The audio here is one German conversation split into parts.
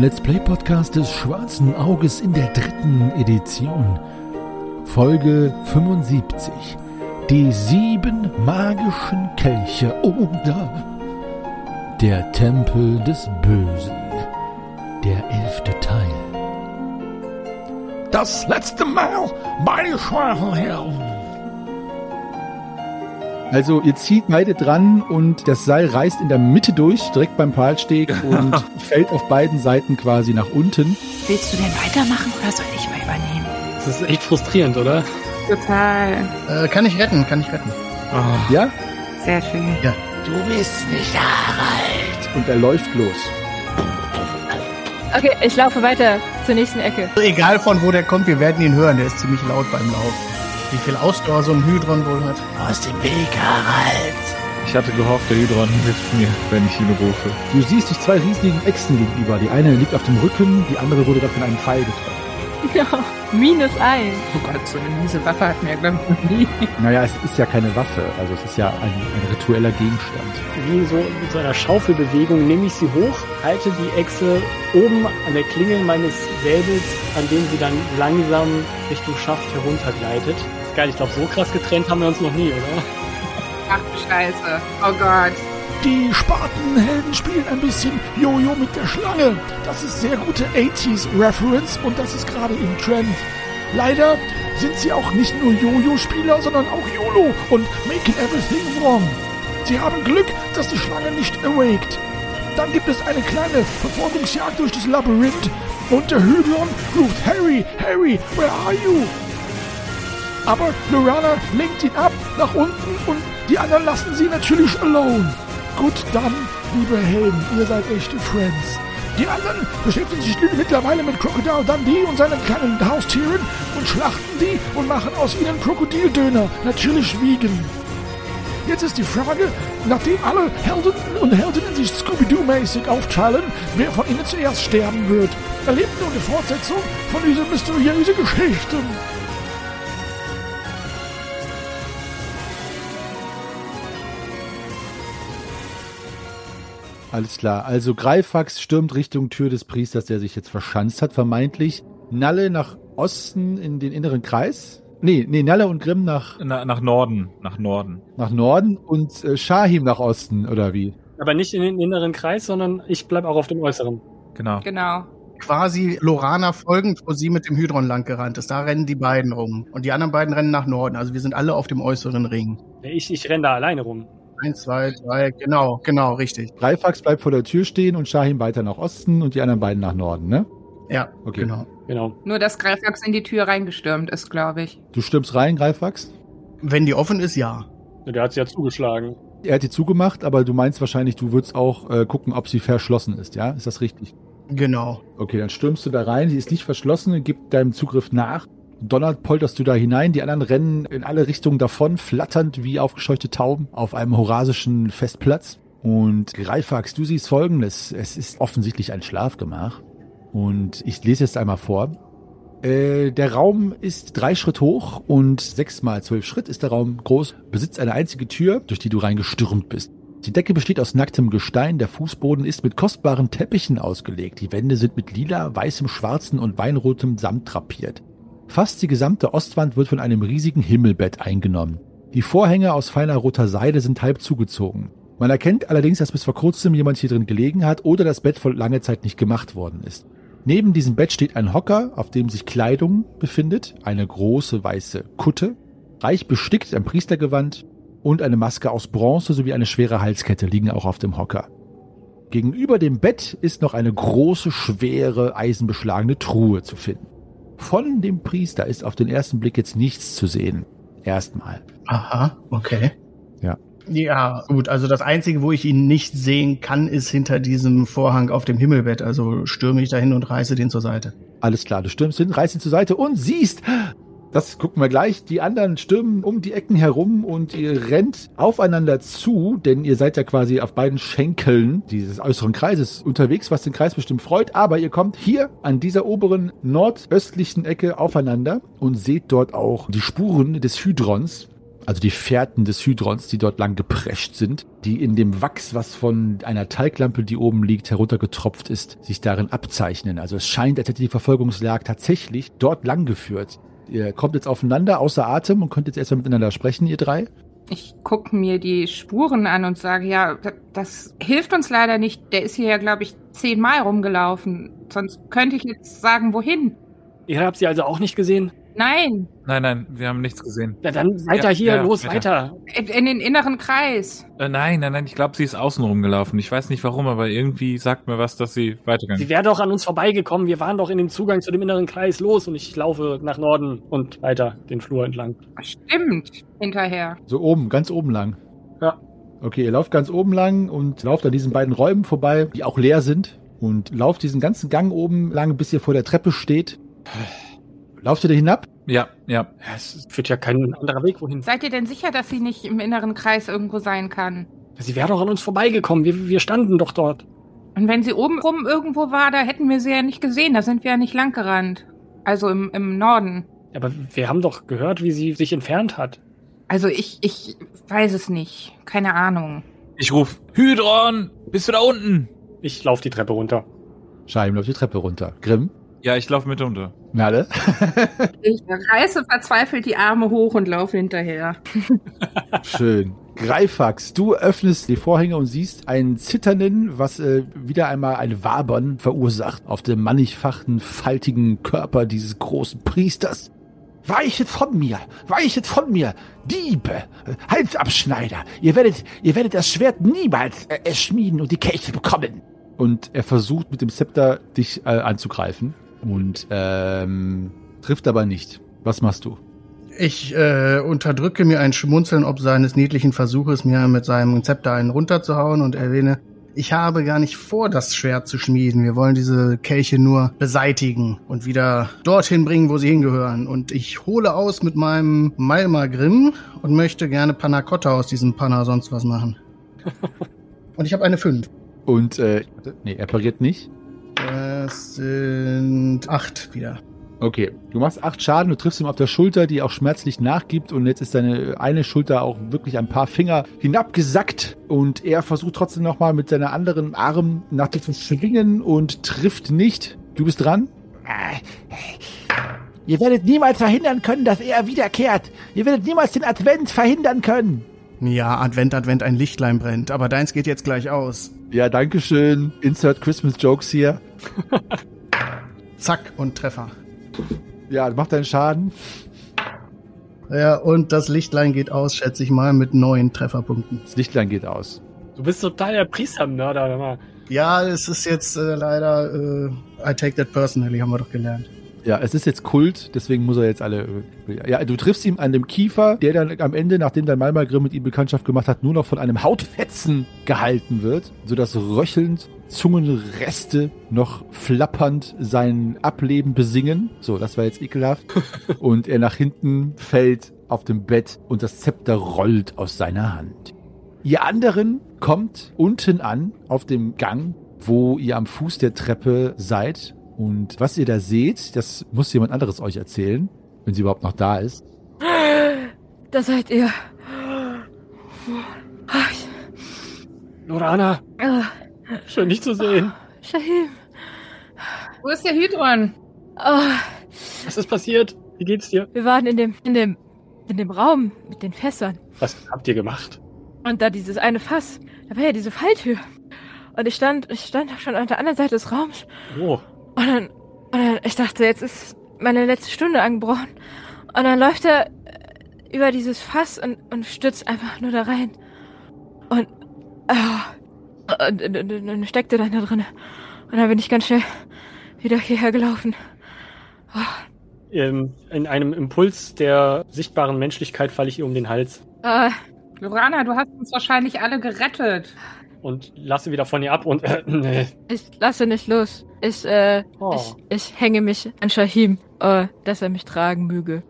Let's Play Podcast des Schwarzen Auges in der dritten Edition. Folge 75. Die sieben magischen Kelche oder der Tempel des Bösen. Der elfte Teil. Das letzte Mal bei Schwarzhelm. Also ihr zieht beide dran und das Seil reißt in der Mitte durch, direkt beim Palsteg und fällt auf beiden Seiten quasi nach unten. Willst du denn weitermachen oder soll ich mal übernehmen? Das ist echt frustrierend, oder? Total. Äh, kann ich retten, kann ich retten. Oh. Ja? Sehr schön. Du bist nicht Harald. Und er läuft los. Okay, ich laufe weiter zur nächsten Ecke. Egal von wo der kommt, wir werden ihn hören. Der ist ziemlich laut beim Lauf. Wie viel Ausdauer so ein Hydron wohl hat. Aus dem Weg, Harald. Ich hatte gehofft, der Hydron hilft mir, wenn ich ihn rufe. Du siehst dich zwei riesigen Echsen gegenüber. Die eine liegt auf dem Rücken, die andere wurde da von einem Pfeil getroffen. Ja, minus eins. Oh Gott, so eine miese Waffe hatten wir, glaube ich, noch nie. Naja, es ist ja keine Waffe, also es ist ja ein, ein ritueller Gegenstand. Wie so mit so einer Schaufelbewegung nehme ich sie hoch, halte die Echse oben an der Klingel meines Säbels, an dem sie dann langsam Richtung Schaft heruntergleitet. Das ist geil, ich glaube, so krass getrennt haben wir uns noch nie, oder? Ach du Scheiße. Oh Gott. Die Spatenhelden spielen ein bisschen Jojo mit der Schlange. Das ist sehr gute 80s Reference und das ist gerade im Trend. Leider sind sie auch nicht nur Jojo-Spieler, sondern auch YOLO und making everything wrong. Sie haben Glück, dass die Schlange nicht awaked. Dann gibt es eine kleine Verfolgungsjagd durch das Labyrinth und der Hydron ruft Harry, Harry, where are you? Aber Lorana lenkt ihn ab nach unten und die anderen lassen sie natürlich alone. Gut, dann, liebe Helden, ihr seid echte Friends. Die anderen beschäftigen sich mittlerweile mit Crocodile Dundee und seinen kleinen Haustieren und schlachten die und machen aus ihnen Krokodildöner, natürlich vegan. Jetzt ist die Frage, nachdem alle Helden und Heldinnen sich Scooby-Doo-mäßig aufteilen, wer von ihnen zuerst sterben wird. Erlebt nun die Fortsetzung von dieser mysteriösen Geschichte. Alles klar. Also Greifax stürmt Richtung Tür des Priesters, der sich jetzt verschanzt hat, vermeintlich. Nalle nach Osten in den inneren Kreis. Nee, nee, Nalle und Grimm nach, Na, nach Norden, nach Norden. nach Norden und äh, Shahim nach Osten, oder wie? Aber nicht in den inneren Kreis, sondern ich bleib auch auf dem äußeren. Genau. Genau. Quasi Lorana folgend, wo sie mit dem Hydron lang gerannt ist. Da rennen die beiden rum. Und die anderen beiden rennen nach Norden. Also wir sind alle auf dem äußeren Ring. Ich, ich renne da alleine rum. Eins, zwei, drei, genau, genau, richtig. Greifax bleibt vor der Tür stehen und Shahim weiter nach Osten und die anderen beiden nach Norden, ne? Ja, Okay. genau. Genau. Nur, dass Greifax in die Tür reingestürmt ist, glaube ich. Du stürmst rein, Greifax? Wenn die offen ist, ja. Der hat sie ja zugeschlagen. Er hat die zugemacht, aber du meinst wahrscheinlich, du würdest auch äh, gucken, ob sie verschlossen ist, ja? Ist das richtig? Genau. Okay, dann stürmst du da rein, sie ist nicht verschlossen, gib deinem Zugriff nach. Donnert polterst du da hinein, die anderen rennen in alle Richtungen davon, flatternd wie aufgescheuchte Tauben auf einem horasischen Festplatz. Und Greifax, du siehst folgendes, es ist offensichtlich ein Schlafgemach. Und ich lese jetzt einmal vor. Äh, der Raum ist drei Schritt hoch und sechs mal zwölf Schritt ist der Raum groß, besitzt eine einzige Tür, durch die du reingestürmt bist. Die Decke besteht aus nacktem Gestein, der Fußboden ist mit kostbaren Teppichen ausgelegt, die Wände sind mit lila, weißem, schwarzen und weinrotem Samt drapiert. Fast die gesamte Ostwand wird von einem riesigen Himmelbett eingenommen. Die Vorhänge aus feiner roter Seide sind halb zugezogen. Man erkennt allerdings, dass bis vor kurzem jemand hier drin gelegen hat oder das Bett vor lange Zeit nicht gemacht worden ist. Neben diesem Bett steht ein Hocker, auf dem sich Kleidung befindet, eine große weiße Kutte, reich bestickt, ein Priestergewand und eine Maske aus Bronze sowie eine schwere Halskette liegen auch auf dem Hocker. Gegenüber dem Bett ist noch eine große, schwere, eisenbeschlagene Truhe zu finden. Von dem Priester ist auf den ersten Blick jetzt nichts zu sehen. Erstmal. Aha, okay. Ja. Ja, gut. Also das Einzige, wo ich ihn nicht sehen kann, ist hinter diesem Vorhang auf dem Himmelbett. Also stürme ich dahin und reiße den zur Seite. Alles klar, du stürmst hin, reißt ihn zur Seite und siehst, das gucken wir gleich, die anderen stürmen um die Ecken herum und ihr rennt aufeinander zu, denn ihr seid ja quasi auf beiden Schenkeln dieses äußeren Kreises unterwegs, was den Kreis bestimmt freut, aber ihr kommt hier an dieser oberen nordöstlichen Ecke aufeinander und seht dort auch die Spuren des Hydrons, Also die Fährten des Hydrons, die dort lang geprescht sind, die in dem Wachs, was von einer Teiglampe, die oben liegt, heruntergetropft ist, sich darin abzeichnen. Also es scheint, als hätte die Verfolgungsjagd tatsächlich dort lang geführt. Ihr kommt jetzt aufeinander, außer Atem und könnt jetzt erstmal miteinander sprechen, ihr drei. Ich gucke mir die Spuren an und sage, ja, das, das hilft uns leider nicht. Der ist hier ja, glaube ich, zehnmal rumgelaufen. Sonst könnte ich jetzt sagen, wohin. Ihr habt sie also auch nicht gesehen? Nein, Nein, nein, wir haben nichts gesehen. Na dann weiter Ja, hier, ja, los, weiter. weiter. in in den inneren Kreis. Äh, nein, nein, nein, ich glaube, sie ist außen rumgelaufen. Ich weiß nicht warum, aber irgendwie sagt mir was, dass sie weitergegangen Sie ist. wäre doch an uns vorbeigekommen. Wir waren doch in dem Zugang zu dem inneren Kreis. Los und ich laufe nach Norden und weiter den Flur entlang. Stimmt, hinterher. So oben, ganz oben lang. Ja. Okay, ihr lauft ganz oben lang und lauft an diesen beiden Räumen vorbei, die auch leer sind. Und lauft diesen ganzen Gang oben lang, bis ihr vor der Treppe steht. Lauft ihr da hinab? Ja, ja. Es führt ja kein anderer Weg wohin. Seid ihr denn sicher, dass sie nicht im inneren Kreis irgendwo sein kann? Sie wäre doch an uns vorbeigekommen. Wir, wir standen doch dort. Und wenn sie oben rum irgendwo war, da hätten wir sie ja nicht gesehen. Da sind wir ja nicht lang gerannt. Also im, im Norden. Aber wir haben doch gehört, wie sie sich entfernt hat. Also ich, ich weiß es nicht. Keine Ahnung. Ich ruf, Hydron, bist du da unten? Ich laufe die Treppe runter. Scheim läuft die Treppe runter. Grimm? Ja, ich laufe mit unter. Merle? Ich reiße verzweifelt die Arme hoch und laufe hinterher. Schön. Greifax, du öffnest die Vorhänge und siehst einen zitternden, was äh, wieder einmal ein Wabern verursacht auf dem mannigfachen, faltigen Körper dieses großen Priesters. Weichet von mir, weichet von mir, Diebe, Halsabschneider. Ihr werdet, ihr werdet das Schwert niemals äh, erschmieden und die Kelche bekommen. Und er versucht mit dem Zepter dich äh, anzugreifen und ähm, trifft aber nicht. Was machst du? Ich äh, unterdrücke mir ein Schmunzeln ob seines niedlichen Versuches, mir mit seinem Zepter einen runterzuhauen und erwähne, ich habe gar nicht vor, das Schwert zu schmieden. Wir wollen diese Kelche nur beseitigen und wieder dorthin bringen, wo sie hingehören. Und ich hole aus mit meinem Malmagrim und möchte gerne Panna Cotta aus diesem Panna sonst was machen. und ich habe eine 5. Und äh, nee, er pariert nicht. Das sind acht wieder. Okay, du machst acht Schaden, du triffst ihm auf der Schulter, die auch schmerzlich nachgibt und jetzt ist deine eine Schulter auch wirklich ein paar Finger hinabgesackt und er versucht trotzdem nochmal mit seiner anderen Arm nach dir zu schwingen und trifft nicht. Du bist dran. Ihr werdet niemals verhindern können, dass er wiederkehrt. Ihr werdet niemals den Advent verhindern können. Ja, Advent, Advent, ein Lichtlein brennt, aber deins geht jetzt gleich aus. Ja, danke schön. Insert Christmas Jokes hier. Zack und Treffer. Ja, mach deinen Schaden. Ja, und das Lichtlein geht aus, schätze ich mal, mit neun Trefferpunkten. Das Lichtlein geht aus. Du bist total der Priestermörder. Ja, es ist jetzt äh, leider, äh, I take that personally, haben wir doch gelernt. Ja, es ist jetzt Kult, deswegen muss er jetzt alle. Ja, du triffst ihn an dem Kiefer, der dann am Ende, nachdem dein Malmagrim mit ihm Bekanntschaft gemacht hat, nur noch von einem Hautfetzen gehalten wird, sodass röchelnd Zungenreste noch flappernd sein Ableben besingen. So, das war jetzt ekelhaft. Und er nach hinten fällt auf dem Bett und das Zepter rollt aus seiner Hand. Ihr anderen kommt unten an auf dem Gang, wo ihr am Fuß der Treppe seid. Und was ihr da seht, das muss jemand anderes euch erzählen, wenn sie überhaupt noch da ist. Da seid ihr. Lorana, Ah, schön dich zu sehen. Shahim. Wo ist der Hydron? Ah, Was ist passiert? Wie geht's dir? wir waren in dem, in dem, in dem Raum mit den Fässern. Was habt ihr gemacht? Und da dieses eine Fass, da war ja diese Falltür. Und ich stand, ich stand schon an der anderen Seite des Raums. Oh, Und dann, und dann ich dachte, jetzt ist meine letzte Stunde angebrochen. Und dann läuft er äh, über dieses Fass und, und stürzt einfach nur da rein. Und, ah, und, und, und, und steckte dann da drin. Und dann bin ich ganz schnell wieder hierher gelaufen. ähm, in einem Impuls der sichtbaren Menschlichkeit falle ich ihr um den Hals Ah, Lorana, du hast uns wahrscheinlich alle gerettet. und lasse wieder von ihr ab und äh, nee. ich lasse nicht los. Ich, äh, Oh. ich, ich hänge mich an Shahim, äh, dass er mich tragen möge.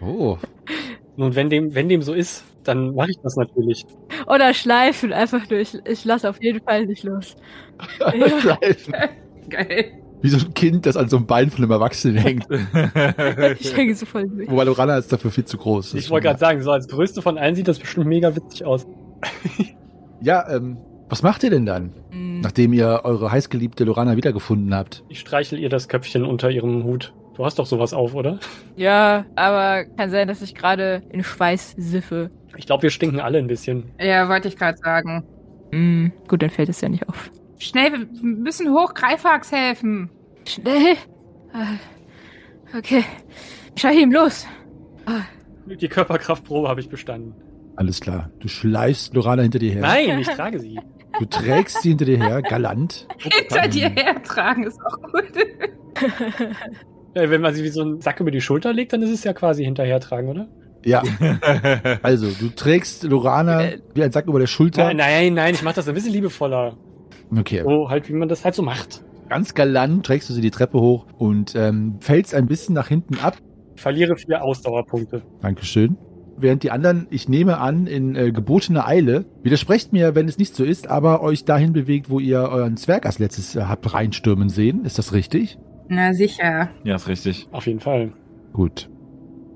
Oh. Nun, wenn dem, wenn dem so ist, dann mache ich das natürlich. Oder schleifen, einfach nur. Ich, ich lasse auf jeden Fall nicht los. Schleifen. Geil. Wie so ein Kind, das an so einem Bein von einem Erwachsenen hängt. Ich hänge so voll durch. Wobei Lorana ist dafür viel zu groß. Das Ich wollte gerade sagen, so als größte von allen sieht das bestimmt mega witzig aus. Ja, ähm, was macht ihr denn dann, Hm. nachdem ihr eure heißgeliebte Lorana wiedergefunden habt? Ich streichel ihr das Köpfchen unter ihrem Hut. Du hast doch sowas auf, oder? Ja, aber kann sein, dass ich gerade in Schweiß siffe. Ich glaube, wir stinken alle ein bisschen. Ja, wollte ich gerade sagen. Hm, gut, dann fällt es ja nicht auf. Schnell, wir müssen hoch Greifax helfen. Schnell. Ah, Okay. Shahim, los. Die Körperkraftprobe habe ich bestanden. Alles klar. Du schleifst Lorana hinter dir her. Nein, ich trage sie. Du trägst sie hinter dir her, galant. Hinter dir hertragen ist auch gut. Ja, wenn man sie wie so einen Sack über die Schulter legt, dann ist es ja quasi hinterhertragen, oder? Ja, also du trägst Lorana Äh. wie ein Sack über der Schulter. Nein, nein, nein, ich mache das ein bisschen liebevoller. Okay, So halt, wie man das halt so macht. ganz galant trägst du sie die Treppe hoch und ähm, fällst ein bisschen nach hinten ab. Verliere vier Ausdauerpunkte. Dankeschön. Während die anderen, ich nehme an, in äh, gebotener Eile, widersprecht mir, wenn es nicht so ist, aber euch dahin bewegt, wo ihr euren Zwerg als letztes äh, habt reinstürmen sehen. Ist das richtig? Na sicher. ja, ist richtig. Auf jeden Fall. Gut.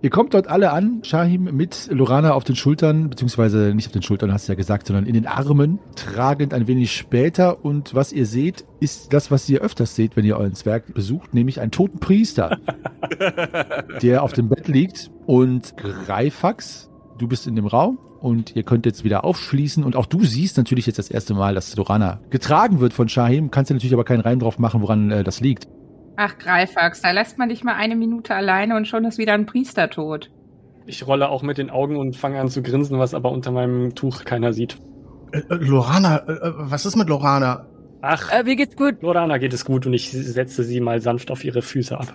Ihr kommt dort alle an, Shahim mit Lorana auf den Schultern, beziehungsweise nicht auf den Schultern, hast du ja gesagt, sondern in den Armen, tragend ein wenig später. Und was ihr seht, ist das, was ihr öfters seht, wenn ihr euren Zwerg besucht, nämlich einen toten Priester, der auf dem Bett liegt. Und Greifax, du bist in dem Raum und ihr könnt jetzt wieder aufschließen. Und auch du siehst natürlich jetzt das erste Mal, dass Lorana getragen wird von Shahim. Kannst dir natürlich aber keinen Reim drauf machen, woran äh, das liegt. Ach, Greifax, da lässt man dich mal eine Minute alleine und schon ist wieder ein Priester tot. Ich rolle auch mit den Augen und fange an zu grinsen, was aber unter meinem Tuch keiner sieht. Äh, äh, Lorana, äh, äh, was ist mit Lorana? Ach, Äh, mir geht's gut. Lorana geht es gut und ich setze sie mal sanft auf ihre Füße ab.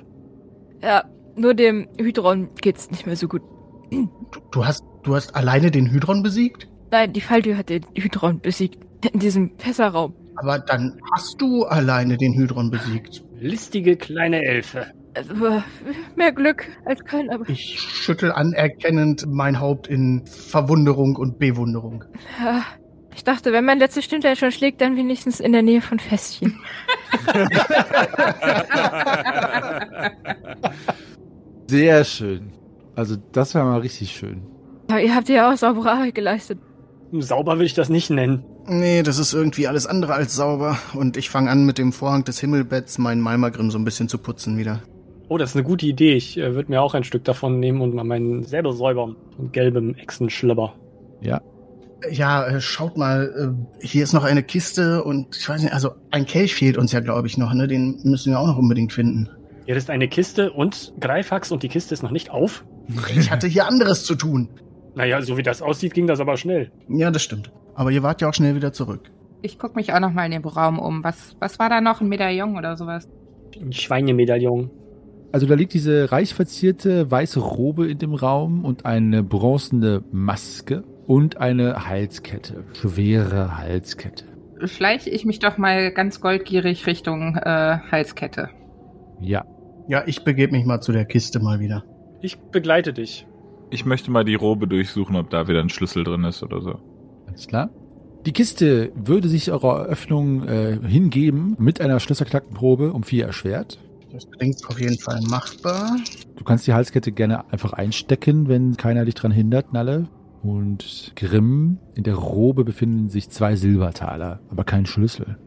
Ja, nur dem Hydron geht's nicht mehr so gut. Du, du hast, du hast alleine den Hydron besiegt? Nein, die Falltür hat den Hydron besiegt. In diesem Fässerraum. Aber dann hast du alleine den Hydron besiegt. Listige kleine Elfe. Also, mehr Glück als kein, aber. Ich schüttel anerkennend mein Haupt in Verwunderung und Bewunderung. Ja, ich dachte, wenn mein letzter Stündlein schon schlägt, dann wenigstens in der Nähe von Festchen. Sehr schön. Also das war mal richtig schön. Aber ihr habt ja auch saubere Arbeit geleistet. Sauber will ich das nicht nennen. Nee, das ist irgendwie alles andere als sauber. Und ich fange an, mit dem Vorhang des Himmelbetts meinen Malmagrim so ein bisschen zu putzen wieder. Oh, das ist eine gute Idee. Ich äh, würde mir auch ein Stück davon nehmen und mal meinen selber säubern. Mit gelbem Echsenschlibber. Ja. Ja, äh, schaut mal, äh, hier ist noch eine Kiste und ich weiß nicht, also ein Kelch fehlt uns ja, glaube ich, noch, ne? Den müssen wir auch noch unbedingt finden. Hier ist eine Kiste und Greifax und die Kiste ist noch nicht auf. Ich hatte hier anderes zu tun. Naja, so wie das aussieht, ging das aber schnell. Ja, das stimmt. Aber ihr wart ja auch schnell wieder zurück. Ich guck mich auch noch mal in den Raum um. Was, was war da noch? Ein Medaillon oder sowas? Ein Schweinemedaillon. Also da liegt diese reich verzierte weiße Robe in dem Raum und eine bronzene Maske und eine Halskette. Schwere Halskette. Schleiche ich mich doch mal ganz goldgierig Richtung äh, Halskette. Ja. Ja, ich begebe mich mal zu der Kiste mal wieder. Ich begleite dich. Ich möchte mal die Robe durchsuchen, ob da wieder ein Schlüssel drin ist oder so. Alles klar. Die Kiste würde sich eurer Eröffnung äh, hingeben mit einer Schlösserknackenprobe um vier erschwert. Das klingt auf jeden Fall machbar. Du kannst die Halskette gerne einfach einstecken, wenn keiner dich dran hindert, Nalle. Und Grimm, in der Robe befinden sich zwei Silbertaler, aber kein Schlüssel.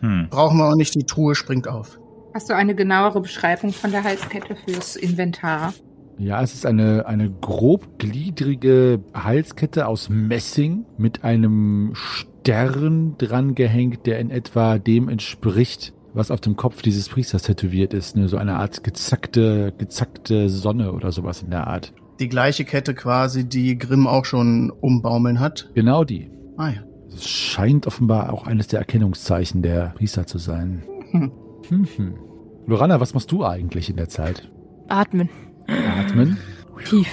Hm. Brauchen wir auch nicht, die Truhe springt auf. Hast du eine genauere Beschreibung von der Halskette fürs Inventar? Ja, es ist eine, eine grobgliedrige Halskette aus Messing mit einem Stern dran gehängt, der in etwa dem entspricht, was auf dem Kopf dieses Priesters tätowiert ist. Ne? So eine Art gezackte, gezackte Sonne oder sowas in der Art. Die gleiche Kette quasi, die Grimm auch schon umbaumeln hat. Genau die. Ah ja. Es scheint offenbar auch eines der Erkennungszeichen der Priester zu sein. Hm. Hm, hm. Lorana, was machst du eigentlich in der Zeit? Atmen. Atmen. Tief.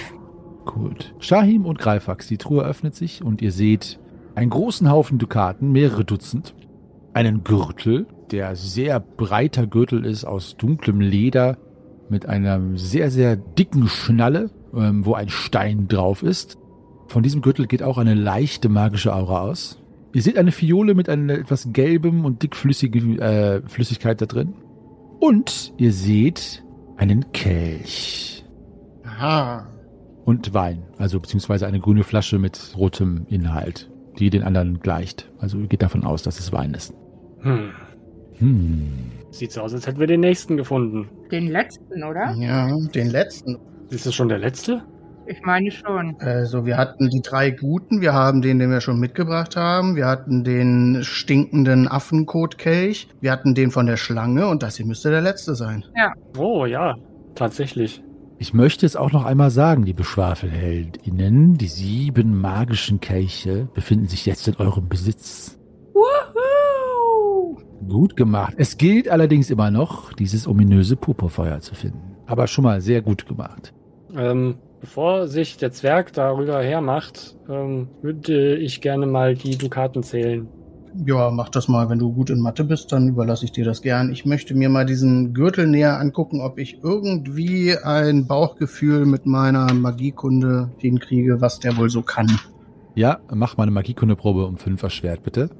Gut. Shahim und Greifax, die Truhe öffnet sich und ihr seht einen großen Haufen Dukaten, mehrere Dutzend. Einen Gürtel, der sehr breiter Gürtel ist aus dunklem Leder mit einer sehr, sehr dicken Schnalle, ähm, wo ein Stein drauf ist. Von diesem Gürtel geht auch eine leichte magische Aura aus. Ihr seht eine Fiole mit einer etwas gelbem und dickflüssigen äh, Flüssigkeit da drin. Und ihr seht einen Kelch Aha. und Wein, also beziehungsweise eine grüne Flasche mit rotem Inhalt, die den anderen gleicht. Also geht davon aus, dass es Wein ist. Hm. Hm. Sieht so aus, als hätten wir den nächsten gefunden. Den letzten, oder? Ja, den letzten. Ist das schon der letzte? Ich meine schon. Also wir hatten die drei guten, wir haben den, den wir schon mitgebracht haben, wir hatten den stinkenden Affenkotkelch, wir hatten den von der Schlange und das hier müsste der letzte sein. Oh ja, tatsächlich. Ich möchte es auch noch einmal sagen, liebe Schwafelheldinnen, die sieben magischen Kelche befinden sich jetzt in eurem Besitz. Woohoo! Gut gemacht. Es gilt allerdings immer noch, dieses ominöse Purpurfeuer zu finden. Aber schon mal sehr gut gemacht. Ähm, bevor sich der Zwerg darüber hermacht, ähm, würde ich gerne mal die Dukaten zählen. Ja, mach das mal. Wenn du gut in Mathe bist, dann überlasse ich dir das gern. Ich möchte mir mal diesen Gürtel näher angucken, ob ich irgendwie ein Bauchgefühl mit meiner Magiekunde hinkriege, was der wohl so kann. Ja, mach mal eine Magiekundeprobe um 5 erschwert, bitte.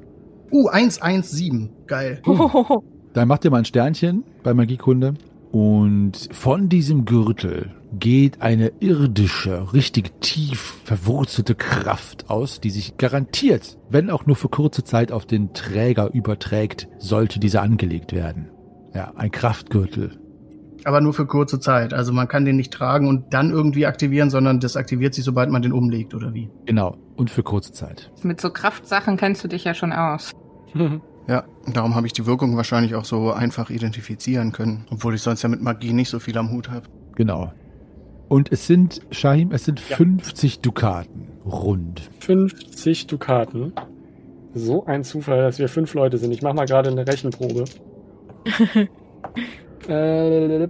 Uh, 117. Geil. Dann macht ihr mal ein Sternchen bei Magiekunde. Und von diesem Gürtel geht eine irdische, richtig tief verwurzelte Kraft aus, die sich garantiert, wenn auch nur für kurze Zeit, auf den Träger überträgt, sollte dieser angelegt werden. Ja, ein Kraftgürtel. Aber nur für kurze Zeit. Also man kann den nicht tragen und dann irgendwie aktivieren, sondern das aktiviert sich, sobald man den umlegt, oder wie? Genau. Und für kurze Zeit. Mit so Kraftsachen kennst du dich ja schon aus. Ja, darum habe ich die Wirkung wahrscheinlich auch so einfach identifizieren können. Obwohl ich sonst ja mit Magie nicht so viel am Hut habe. Genau. Und es sind, Shahim, es sind Ja. 50 Dukaten. Rund. 50 Dukaten. So ein Zufall, dass wir fünf Leute sind. Ich mache mal gerade eine Rechenprobe. äh,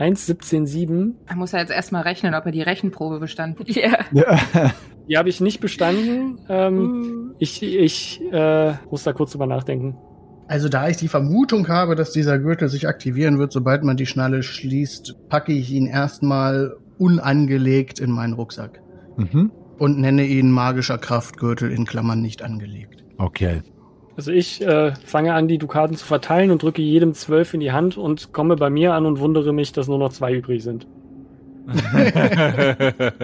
1,17,7. Er muss ja jetzt erstmal rechnen, ob er die Rechenprobe bestanden hat. ja. Ja. Die habe ich nicht bestanden. Ähm, ich ich äh, muss da kurz drüber nachdenken. Also da ich die Vermutung habe, dass dieser Gürtel sich aktivieren wird, sobald man die Schnalle schließt, packe ich ihn erstmal unangelegt in meinen Rucksack mhm. und nenne ihn magischer Kraftgürtel in Klammern nicht angelegt. Okay. Also ich äh, fange an, die Dukaten zu verteilen und drücke jedem zwölf in die Hand und komme bei mir an und wundere mich, dass nur noch zwei übrig sind.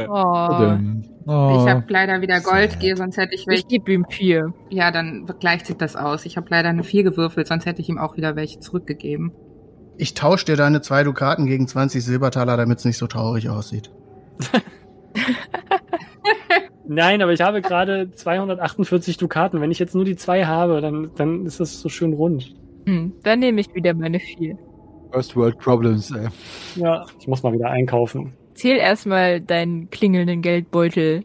Oh. Oh. Ich habe leider wieder sad. Goldgier, sonst hätte ich welche. Ich gebe ihm vier. Ja, dann gleicht sich das aus. Ich habe leider eine 4 gewürfelt, sonst hätte ich ihm auch wieder welche zurückgegeben. Ich tausche dir deine zwei Dukaten gegen 20 Silbertaler, damit es nicht so traurig aussieht. Nein, aber ich habe gerade 248 Dukaten. Wenn ich jetzt nur die zwei habe, dann, dann ist das so schön rund. Hm, dann nehme ich wieder meine vier. First World Problems. Ey. Ja, ich muss mal wieder einkaufen. Zähl erstmal deinen klingelnden Geldbeutel.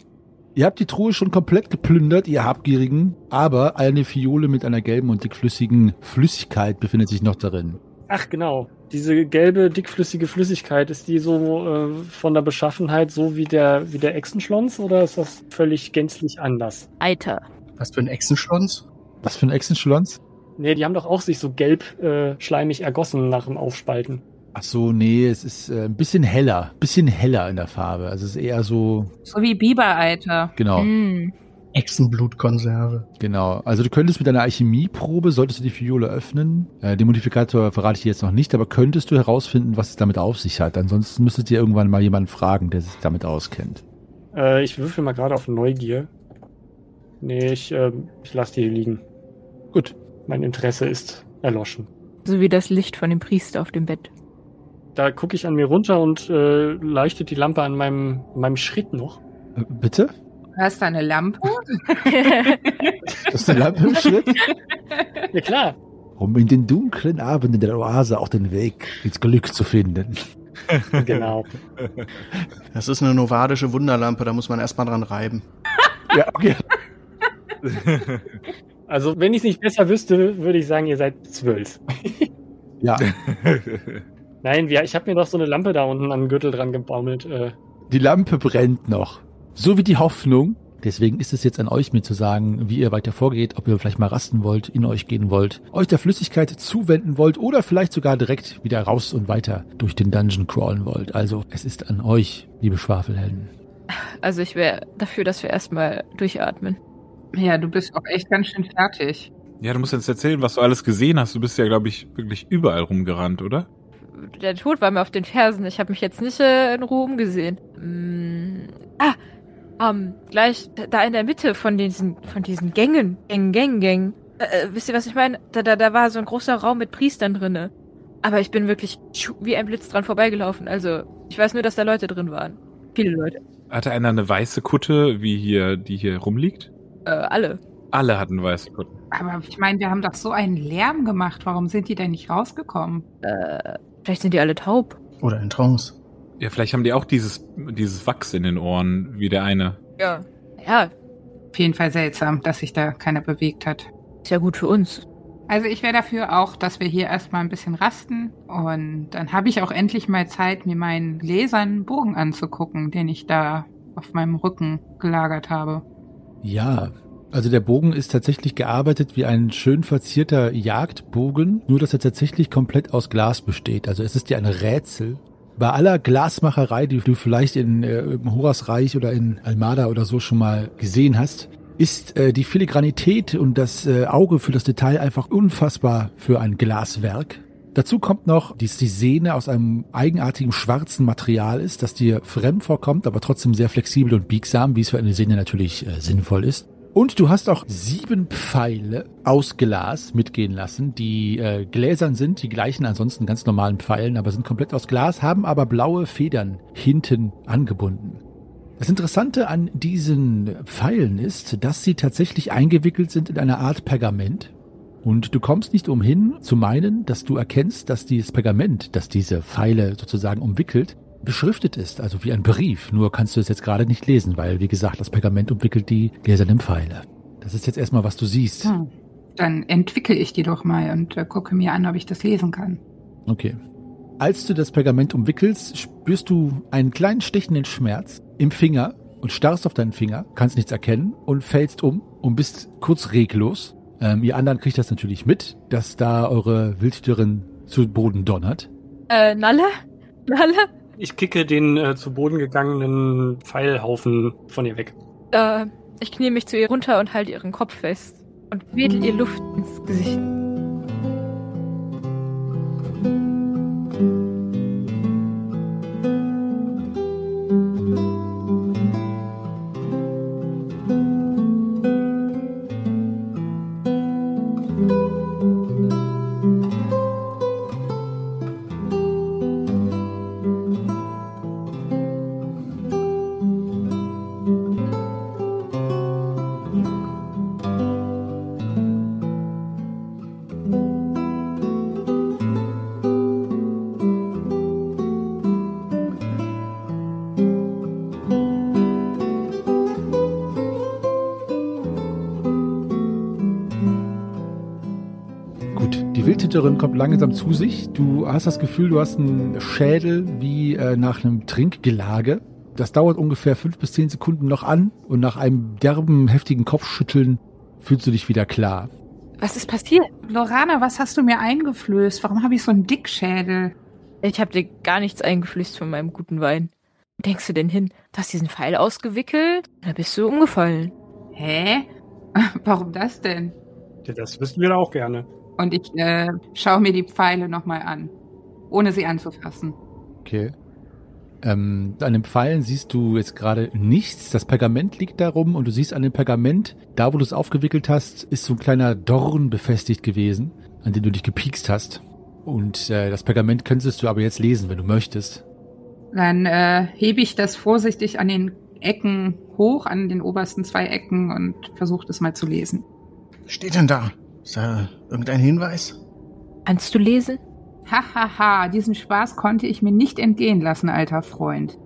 Ihr habt die Truhe schon komplett geplündert, ihr Habgierigen, aber eine Fiole mit einer gelben und dickflüssigen Flüssigkeit befindet sich noch darin. Ach genau, diese gelbe, dickflüssige Flüssigkeit, ist die so äh, von der Beschaffenheit so wie der, wie der Echsenschlons oder ist das völlig gänzlich anders? Eiter. Was für ein Echsenschlons? Was für ein Echsenschlons? Nee, die haben doch auch sich so gelb äh, schleimig ergossen nach dem Aufspalten. Ach so, nee, es ist äh, ein bisschen heller, bisschen heller in der Farbe. Also es ist eher so, So wie Bibereiter. genau, Hm. Echsenblutkonserve. genau. Also du könntest mit deiner Alchemieprobe, solltest du die Fiole öffnen, äh, den Modifikator verrate ich dir jetzt noch nicht, aber könntest du herausfinden, was es damit auf sich hat. Ansonsten müsstet ihr irgendwann mal jemanden fragen, der sich damit auskennt. Äh, ich würfel mal gerade auf Neugier. Nee, ich, äh, ich lasse die hier liegen. Gut. Mein Interesse ist erloschen. So wie das Licht von dem Priester auf dem Bett. Da gucke ich an mir runter und äh, leuchtet die Lampe an meinem, meinem Schritt noch. Äh, bitte? Du hast da eine Lampe? Das ist eine Lampe im Schritt? Ja klar. Um in den dunklen Abenden der Oase auch den Weg ins Glück zu finden. Genau. Das ist eine novadische Wunderlampe, da muss man erstmal dran reiben. Ja, okay. Also, wenn ich es nicht besser wüsste, würde ich sagen, ihr seid zwölf. Ja, Nein, wir, ich habe mir doch so eine Lampe da unten an den Gürtel dran gebaumelt. Äh, die Lampe brennt noch. So wie die Hoffnung. Deswegen ist es jetzt an euch, mir zu sagen, wie ihr weiter vorgeht, ob ihr vielleicht mal rasten wollt, in euch gehen wollt, euch der Flüssigkeit zuwenden wollt oder vielleicht sogar direkt wieder raus und weiter durch den Dungeon crawlen wollt. Also, es ist an euch, liebe Schwafelhelden. Also ich wäre dafür, dass wir erstmal durchatmen. Ja, du bist auch echt ganz schön fertig. Ja, du musst jetzt erzählen, was du alles gesehen hast. Du bist ja, glaube ich, wirklich überall rumgerannt, oder? Der Tod war mir auf den Fersen. Ich habe mich jetzt nicht äh, in Ruhe umgesehen. Mm, ah, ähm, gleich da in der Mitte von diesen, von diesen Gängen. Gängen, Gängen, Gängen. Äh, äh, wisst ihr, was ich meine? Da, da, da war so ein großer Raum mit Priestern drinne. Aber ich bin wirklich wie ein Blitz dran vorbeigelaufen. Also, ich weiß nur, dass da Leute drin waren. Viele Leute. Hatte einer eine weiße Kutte, wie hier, die hier rumliegt? Äh, alle. Alle hatten weiße Kutten. Aber ich meine, wir haben doch so einen Lärm gemacht. Warum sind die denn nicht rausgekommen? Äh, vielleicht sind die alle taub. Oder in Trance. Ja, vielleicht haben die auch dieses, dieses Wachs in den Ohren, wie der eine. Ja. Ja, Auf jeden Fall seltsam, dass sich da keiner bewegt hat. ist ja gut für uns. Also ich wäre dafür auch, dass wir hier erstmal ein bisschen rasten und dann habe ich auch endlich mal Zeit, mir meinen gläsernen Bogen anzugucken, den ich da auf meinem Rücken gelagert habe. Ja, also der Bogen ist tatsächlich gearbeitet wie ein schön verzierter Jagdbogen, nur dass er tatsächlich komplett aus Glas besteht. Also es ist ja ein Rätsel. Bei aller Glasmacherei, die du vielleicht in, äh, im Horasreich oder in Almada oder so schon mal gesehen hast, ist äh, die Filigranität und das äh, Auge für das Detail einfach unfassbar für ein Glaswerk. Dazu kommt noch, dass die Sehne aus einem eigenartigen schwarzen Material ist, das dir fremd vorkommt, aber trotzdem sehr flexibel und biegsam, wie es für eine Sehne natürlich äh, sinnvoll ist. Und du hast auch sieben Pfeile aus Glas mitgehen lassen, die äh, gläsern sind, die gleichen ansonsten ganz normalen Pfeilen, aber sind komplett aus Glas, haben aber blaue Federn hinten angebunden. Das Interessante an diesen Pfeilen ist, dass sie tatsächlich eingewickelt sind in eine Art Pergament. Und du kommst nicht umhin zu meinen, dass du erkennst, dass dieses Pergament, das diese Pfeile sozusagen umwickelt, beschriftet ist, also wie ein Brief. Nur kannst du es jetzt gerade nicht lesen, weil, wie gesagt, das Pergament umwickelt die gläsernen Pfeile. Das ist jetzt erstmal, was du siehst. Hm. Dann entwickle ich die doch mal und äh, gucke mir an, ob ich das lesen kann. Okay. Als du das Pergament umwickelst, spürst du einen kleinen stechenden Schmerz im Finger und starrst auf deinen Finger, kannst nichts erkennen und fällst um und bist kurz reglos. Ähm, ihr anderen kriegt das natürlich mit, dass da eure Wildtierin zu Boden donnert. Äh, Nalle? Nalle? Ich kicke den äh, zu Boden gegangenen Pfeilhaufen von ihr weg. Äh, ich knie mich zu ihr runter und halte ihren Kopf fest und wedel ihr Luft ins Gesicht. Wildhüterin kommt langsam zu sich. Du hast das Gefühl, du hast einen Schädel wie äh, nach einem Trinkgelage. Das dauert ungefähr fünf bis zehn Sekunden noch an und nach einem derben, heftigen Kopfschütteln fühlst du dich wieder klar. Was ist passiert? Lorana, was hast du mir eingeflößt? Warum habe ich so einen Dickschädel? Ich habe dir gar nichts eingeflößt von meinem guten Wein. Wo denkst du denn hin? Du hast diesen Pfeil ausgewickelt? Da bist du umgefallen. Hä? Warum das denn? Ja, das wissen wir auch gerne. Und ich äh, schaue mir die Pfeile nochmal an, ohne sie anzufassen. Okay. Ähm, an den Pfeilen siehst du jetzt gerade nichts. Das Pergament liegt da rum und du siehst an dem Pergament, da wo du es aufgewickelt hast, ist so ein kleiner Dorn befestigt gewesen, an den du dich gepiekst hast. Und äh, das Pergament könntest du aber jetzt lesen, wenn du möchtest. Dann äh, hebe ich das vorsichtig an den Ecken hoch, an den obersten zwei Ecken und versuche das mal zu lesen. Was steht denn da? Ist da irgendein Hinweis? Kannst du lesen? Hahaha, diesen Spaß konnte ich mir nicht entgehen lassen, alter Freund.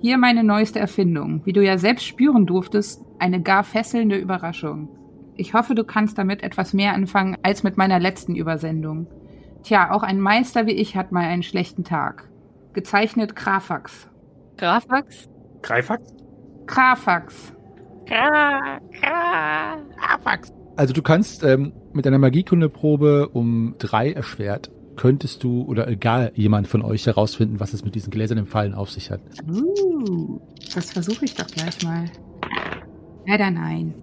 Hier meine neueste Erfindung, wie du ja selbst spüren durftest, eine gar fesselnde Überraschung. Ich hoffe, du kannst damit etwas mehr anfangen als mit meiner letzten Übersendung. Tja, auch ein Meister wie ich hat mal einen schlechten Tag. Gezeichnet Krafax. Grafax? Greifax? Krafax. Gra, gra. Also du kannst ähm, mit einer Magiekundeprobe um drei erschwert, könntest du oder egal jemand von euch herausfinden, was es mit diesen gläsernen Pfeilen auf sich hat. Uh, das versuche ich doch gleich mal. Leider nein.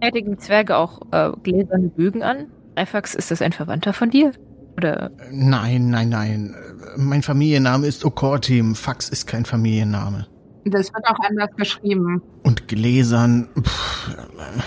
Fertigen Zwerge auch äh, gläserne Bögen an? Reifax, ist das ein Verwandter von dir? Oder Nein, nein, nein. Mein Familienname ist Okortim. Fax ist kein Familienname. Das wird auch anders geschrieben. Und Gläsern, pff,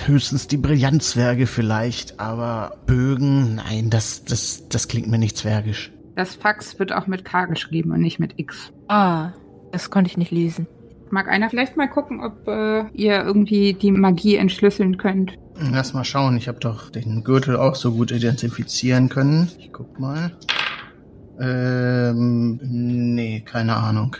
höchstens die Brillantzwerge vielleicht, aber Bögen, nein, das, das, das klingt mir nicht zwergisch. Das Fax wird auch mit K geschrieben und nicht mit X. Ah, das konnte ich nicht lesen. Mag einer vielleicht mal gucken, ob äh, ihr irgendwie die Magie entschlüsseln könnt? Lass mal schauen, ich habe doch den Gürtel auch so gut identifizieren können. Ich guck mal. Ähm, nee, keine Ahnung.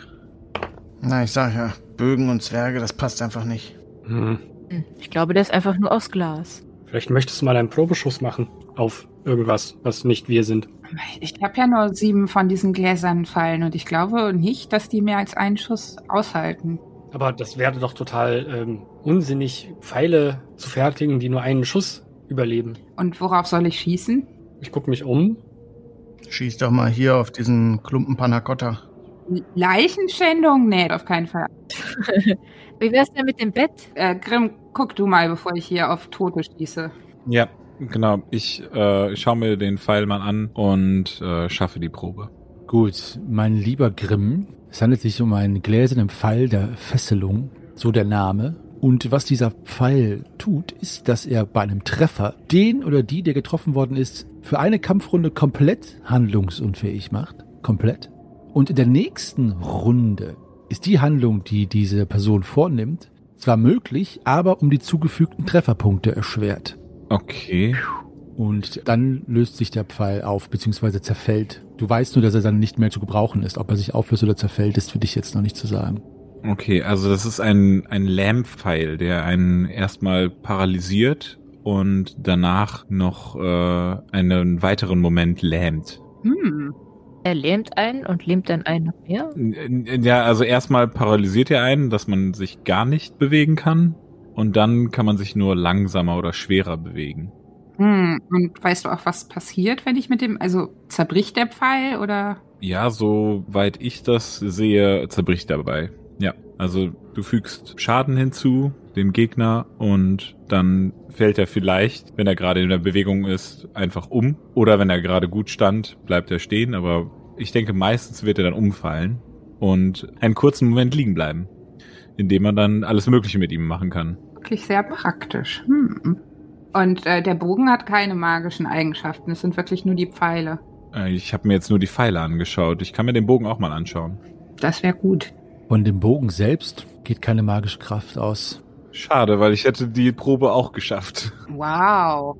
Na, ich sag ja, Bögen und Zwerge, das passt einfach nicht. Hm. Hm, Ich glaube, der ist einfach nur aus Glas. Vielleicht möchtest du mal einen Probeschuss machen auf irgendwas, was nicht wir sind. Ich habe ja nur sieben von diesen Gläsern fallen und ich glaube nicht, dass die mehr als einen Schuss aushalten. Aber das wäre doch total ähm, unsinnig, Pfeile zu fertigen, die nur einen Schuss überleben. Und worauf soll ich schießen? Ich gucke mich um. Schieß doch mal hier auf diesen Klumpen Panacotta. Leichenschändung? Nee, auf keinen Fall. Wie wär's denn mit dem Bett? Äh, Grimm, guck du mal, bevor ich hier auf Tote schieße. Ja, genau. Ich äh, schaue mir den Pfeil mal an und äh, schaffe die Probe. Gut, mein lieber Grimm, es handelt sich um einen gläsernen Pfeil der Fesselung, so der Name. Und was dieser Pfeil tut, ist, dass er bei einem Treffer den oder die, der getroffen worden ist, für eine Kampfrunde komplett handlungsunfähig macht. Komplett. Und in der nächsten Runde ist die Handlung, die diese Person vornimmt, zwar möglich, aber um die zugefügten Trefferpunkte erschwert. Okay. Und dann löst sich der Pfeil auf, beziehungsweise zerfällt. Du weißt nur, dass er dann nicht mehr zu gebrauchen ist. Ob er sich auflöst oder zerfällt, ist für dich jetzt noch nicht zu sagen. Okay, also das ist ein, ein Lamp-Pfeil, der einen erstmal paralysiert und danach noch äh, einen weiteren Moment lähmt. Hm. Er lähmt einen und lähmt dann einen noch mehr? Ja, also erstmal paralysiert er einen, dass man sich gar nicht bewegen kann. Und dann kann man sich nur langsamer oder schwerer bewegen. Hm. Und weißt du auch, was passiert, wenn ich mit dem, also zerbricht der Pfeil oder? Ja, soweit ich das sehe, zerbricht er dabei. Ja, also du fügst Schaden hinzu, dem Gegner, und dann fällt er vielleicht, wenn er gerade in der Bewegung ist, einfach um. Oder wenn er gerade gut stand, bleibt er stehen, aber ich denke, meistens wird er dann umfallen und einen kurzen Moment liegen bleiben, indem man dann alles Mögliche mit ihm machen kann. Wirklich sehr praktisch. Hm. Und äh, der Bogen hat keine magischen Eigenschaften. Es sind wirklich nur die Pfeile. Äh, Ich habe mir jetzt nur die Pfeile angeschaut. Ich kann mir den Bogen auch mal anschauen. Das wäre gut. Von dem Bogen selbst geht keine magische Kraft aus. Schade, weil ich hätte die Probe auch geschafft. Wow.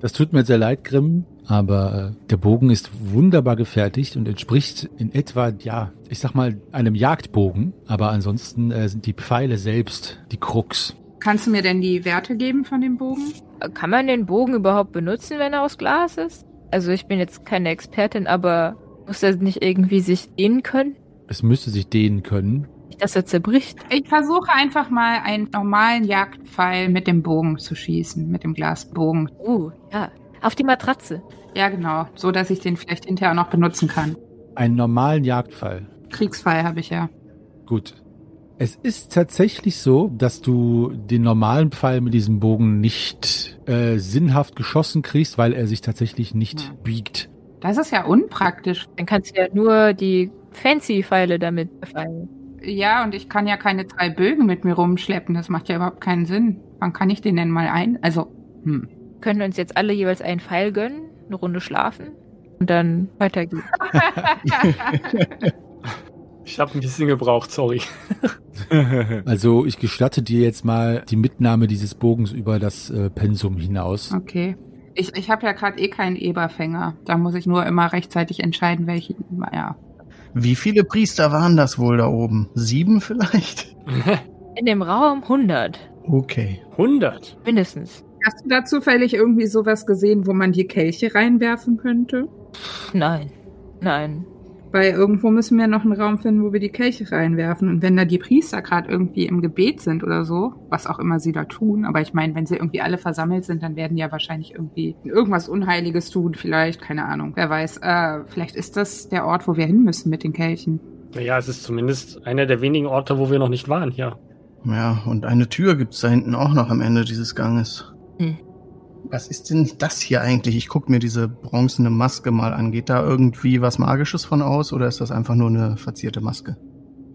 Das tut mir sehr leid, Grimm, aber äh, der Bogen ist wunderbar gefertigt und entspricht in etwa, ja, ich sag mal, einem Jagdbogen. Aber ansonsten äh, sind die Pfeile selbst die Krux. Kannst du mir denn die Werte geben von dem Bogen? Kann man den Bogen überhaupt benutzen, wenn er aus Glas ist? Also ich bin jetzt keine Expertin, aber muss er nicht irgendwie sich dehnen können? Es müsste sich dehnen können. Nicht, dass er zerbricht. Ich versuche einfach mal einen normalen Jagdpfeil mit dem Bogen zu schießen, mit dem Glasbogen. Uh, ja. Auf die Matratze. Ja, genau. So, dass ich den vielleicht hinterher auch noch benutzen kann. Einen normalen Jagdpfeil. Kriegsfall habe ich ja. Gut. Es ist tatsächlich so, dass du den normalen Pfeil mit diesem Bogen nicht äh, sinnhaft geschossen kriegst, weil er sich tatsächlich nicht Ja. biegt. Das ist ja unpraktisch. Dann kannst du ja nur die Fancy-Pfeile damit befallen. Ja, und ich kann ja keine drei Bögen mit mir rumschleppen. Das macht ja überhaupt keinen Sinn. Wann kann ich den denn mal ein? Also, hm. Können uns jetzt alle jeweils einen Pfeil gönnen, eine Runde schlafen und dann weitergehen. Ich habe ein bisschen gebraucht, sorry. Also ich gestatte dir jetzt mal die Mitnahme dieses Bogens über das äh, Pensum hinaus. Okay. Ich, ich habe ja gerade eh keinen Eberfänger. Da muss ich nur immer rechtzeitig entscheiden, welchen. Ja. Wie viele Priester waren das wohl da oben? Sieben vielleicht? In dem Raum 100, Okay. 100. mindestens. Hast du da zufällig irgendwie sowas gesehen, wo man die Kelche reinwerfen könnte? Nein, nein. Weil irgendwo müssen wir noch einen Raum finden, wo wir die Kelche reinwerfen. Und wenn da die Priester gerade irgendwie im Gebet sind oder so, was auch immer sie da tun, aber ich meine, wenn sie irgendwie alle versammelt sind, dann werden die ja wahrscheinlich irgendwie irgendwas Unheiliges tun, vielleicht, keine Ahnung, wer weiß. Äh, vielleicht ist das der Ort, wo wir hin müssen mit den Kelchen. Naja, es ist zumindest einer der wenigen Orte, wo wir noch nicht waren hier. Ja, und eine Tür gibt's da hinten auch noch am Ende dieses Ganges. Hm. Was ist denn das hier eigentlich? Ich guck mir diese bronzene Maske mal an. Geht da irgendwie was Magisches von aus oder ist das einfach nur eine verzierte Maske?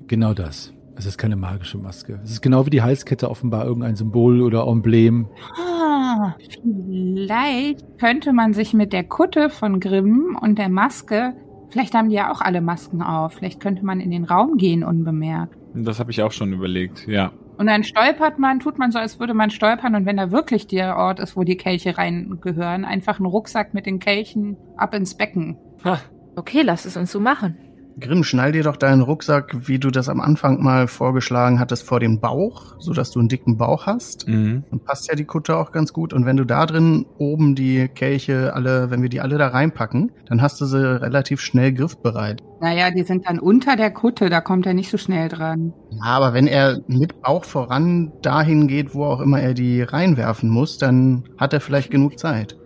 Genau das. Es ist keine magische Maske. Es ist genau wie die Halskette offenbar irgendein Symbol oder Emblem. Ah, vielleicht könnte man sich mit der Kutte von Grimm und der Maske, vielleicht haben die ja auch alle Masken auf, vielleicht könnte man in den Raum gehen unbemerkt. Das habe ich auch schon überlegt, ja. Und dann stolpert man, tut man so, als würde man stolpern und wenn da wirklich der Ort ist, wo die Kelche reingehören, einfach einen Rucksack mit den Kelchen ab ins Becken. Ha, Okay, lass es uns so machen. Grimm, schnall dir doch deinen Rucksack, wie du das am Anfang mal vorgeschlagen hattest, vor den Bauch, sodass du einen dicken Bauch hast. Mhm. Dann passt ja die Kutte auch ganz gut. Und wenn du da drin oben die Kelche alle, wenn wir die alle da reinpacken, dann hast du sie relativ schnell griffbereit. Naja, die sind dann unter der Kutte, da kommt er nicht so schnell dran. Ja, aber wenn er mit Bauch voran dahin geht, wo auch immer er die reinwerfen muss, dann hat er vielleicht genug Zeit.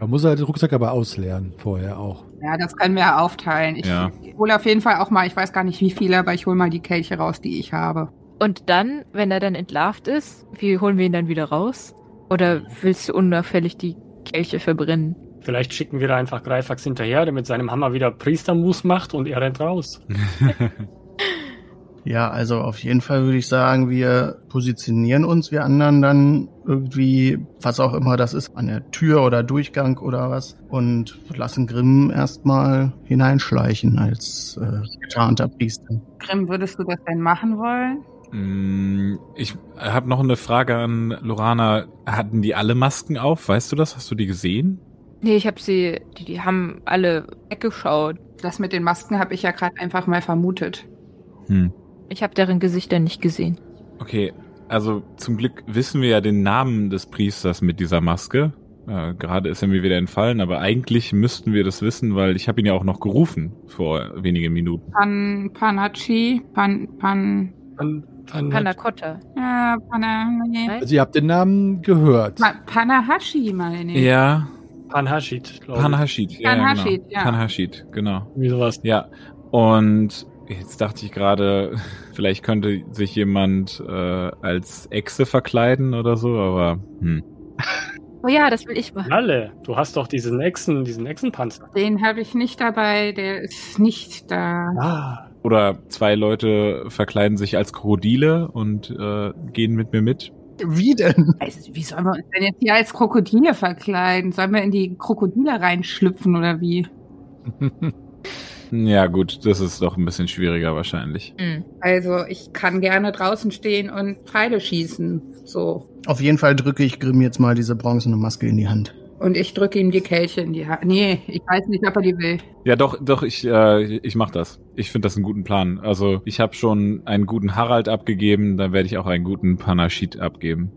Man muss halt den Rucksack aber ausleeren vorher auch. Ja, das können wir ja aufteilen. Ich Ja. hole auf jeden Fall auch mal, ich weiß gar nicht wie viele, aber ich hole mal die Kelche raus, die ich habe. Und dann, wenn er dann entlarvt ist, wie holen wir ihn dann wieder raus? Oder willst du unauffällig die Kelche verbrennen? Vielleicht schicken wir da einfach Greifax hinterher, der mit seinem Hammer wieder Priestermus macht und er rennt raus. Ja, also auf jeden Fall würde ich sagen, wir positionieren uns, wir anderen dann irgendwie, was auch immer das ist, an der Tür oder Durchgang oder was und lassen Grimm erstmal hineinschleichen als äh, getarnter Priester. Grimm, würdest du das denn machen wollen? Mm, Ich habe noch eine Frage an Lorana. Hatten die alle Masken auf? Weißt du das? Hast du die gesehen? Nee, ich hab sie, die, die haben alle weggeschaut. Das mit den Masken habe ich ja gerade einfach mal vermutet. Hm. Ich habe deren Gesichter nicht gesehen. Okay, also zum Glück wissen wir ja den Namen des Priesters mit dieser Maske. Äh, Gerade ist er mir wieder entfallen, aber eigentlich müssten wir das wissen, weil ich habe ihn ja auch noch gerufen vor wenigen Minuten. Pan, Panachi, Pan, Pan, Dann, dann Panna Cotta. ja, Pana, nee. Also ihr habt den Namen gehört. Ma, Panahashi, meine ich. Ja, Panhashid, glaube ich. Panhashid. Ja, Panhashid, genau. ja. Panhashid, genau. Wie sowas. Ja, und jetzt dachte ich gerade, vielleicht könnte sich jemand äh, als Echse verkleiden oder so, aber hm. Oh ja, das will ich machen. Alle, du hast doch diesen Echsen, diesen Echsenpanzer. Den habe ich nicht dabei, der ist nicht da. Ah, Oder zwei Leute verkleiden sich als Krokodile und äh, gehen mit mir mit. Wie denn? Also, wie sollen wir uns denn jetzt hier als Krokodile verkleiden? Sollen wir in die Krokodile reinschlüpfen oder wie? Ja, gut, das ist doch ein bisschen schwieriger wahrscheinlich. Hm. Also, ich kann gerne draußen stehen und Pfeile schießen. So. Auf jeden Fall drücke ich Grimm jetzt mal diese bronzene Maske in die Hand. Und ich drücke ihm die Kelche in die Hand. Nee, ich weiß nicht, ob er die will. Ja, doch, doch, ich, äh, ich mach das. Ich finde das einen guten Plan. Also, ich habe schon einen guten Harald abgegeben, dann werde ich auch einen guten Panashid abgeben.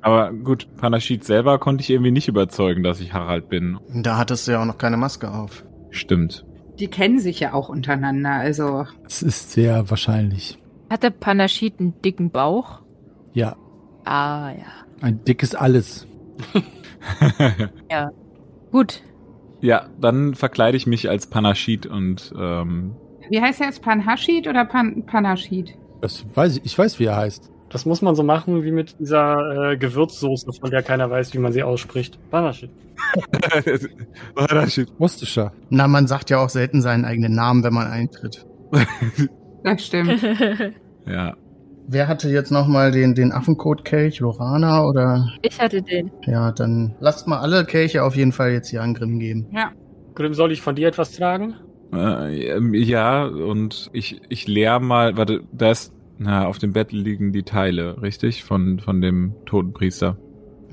Aber gut, Panashid selber konnte ich irgendwie nicht überzeugen, dass ich Harald bin. Da hattest du ja auch noch keine Maske auf. Stimmt. Die kennen sich ja auch untereinander, also. Es ist sehr wahrscheinlich. Hat der Panashid einen dicken Bauch? Ja, Ah, ja. ein dickes Alles. Gut. ja, dann verkleide ich mich als Panashid und ähm, Wie heißt er jetzt? Panhashid oder Pan Panashid? Das weiß ich. Ich weiß, wie er heißt. das muss man so machen wie mit dieser äh, Gewürzsoße, von der keiner weiß, wie man sie ausspricht. Panhashid. Panashid. Russischer. Na, man sagt ja auch selten seinen eigenen Namen, wenn man eintritt. Das stimmt. Ja. Wer hatte jetzt nochmal den, den Affenkot-Kelch? Lorana oder? ich hatte den. Ja, dann lasst mal alle Kelche auf jeden Fall jetzt hier an Grimm geben. Ja. Grimm, soll ich von dir etwas tragen? Äh, ja, und ich, ich leer mal, warte, da ist, na, auf dem Bett liegen die Teile, richtig? Von, von dem toten Priester.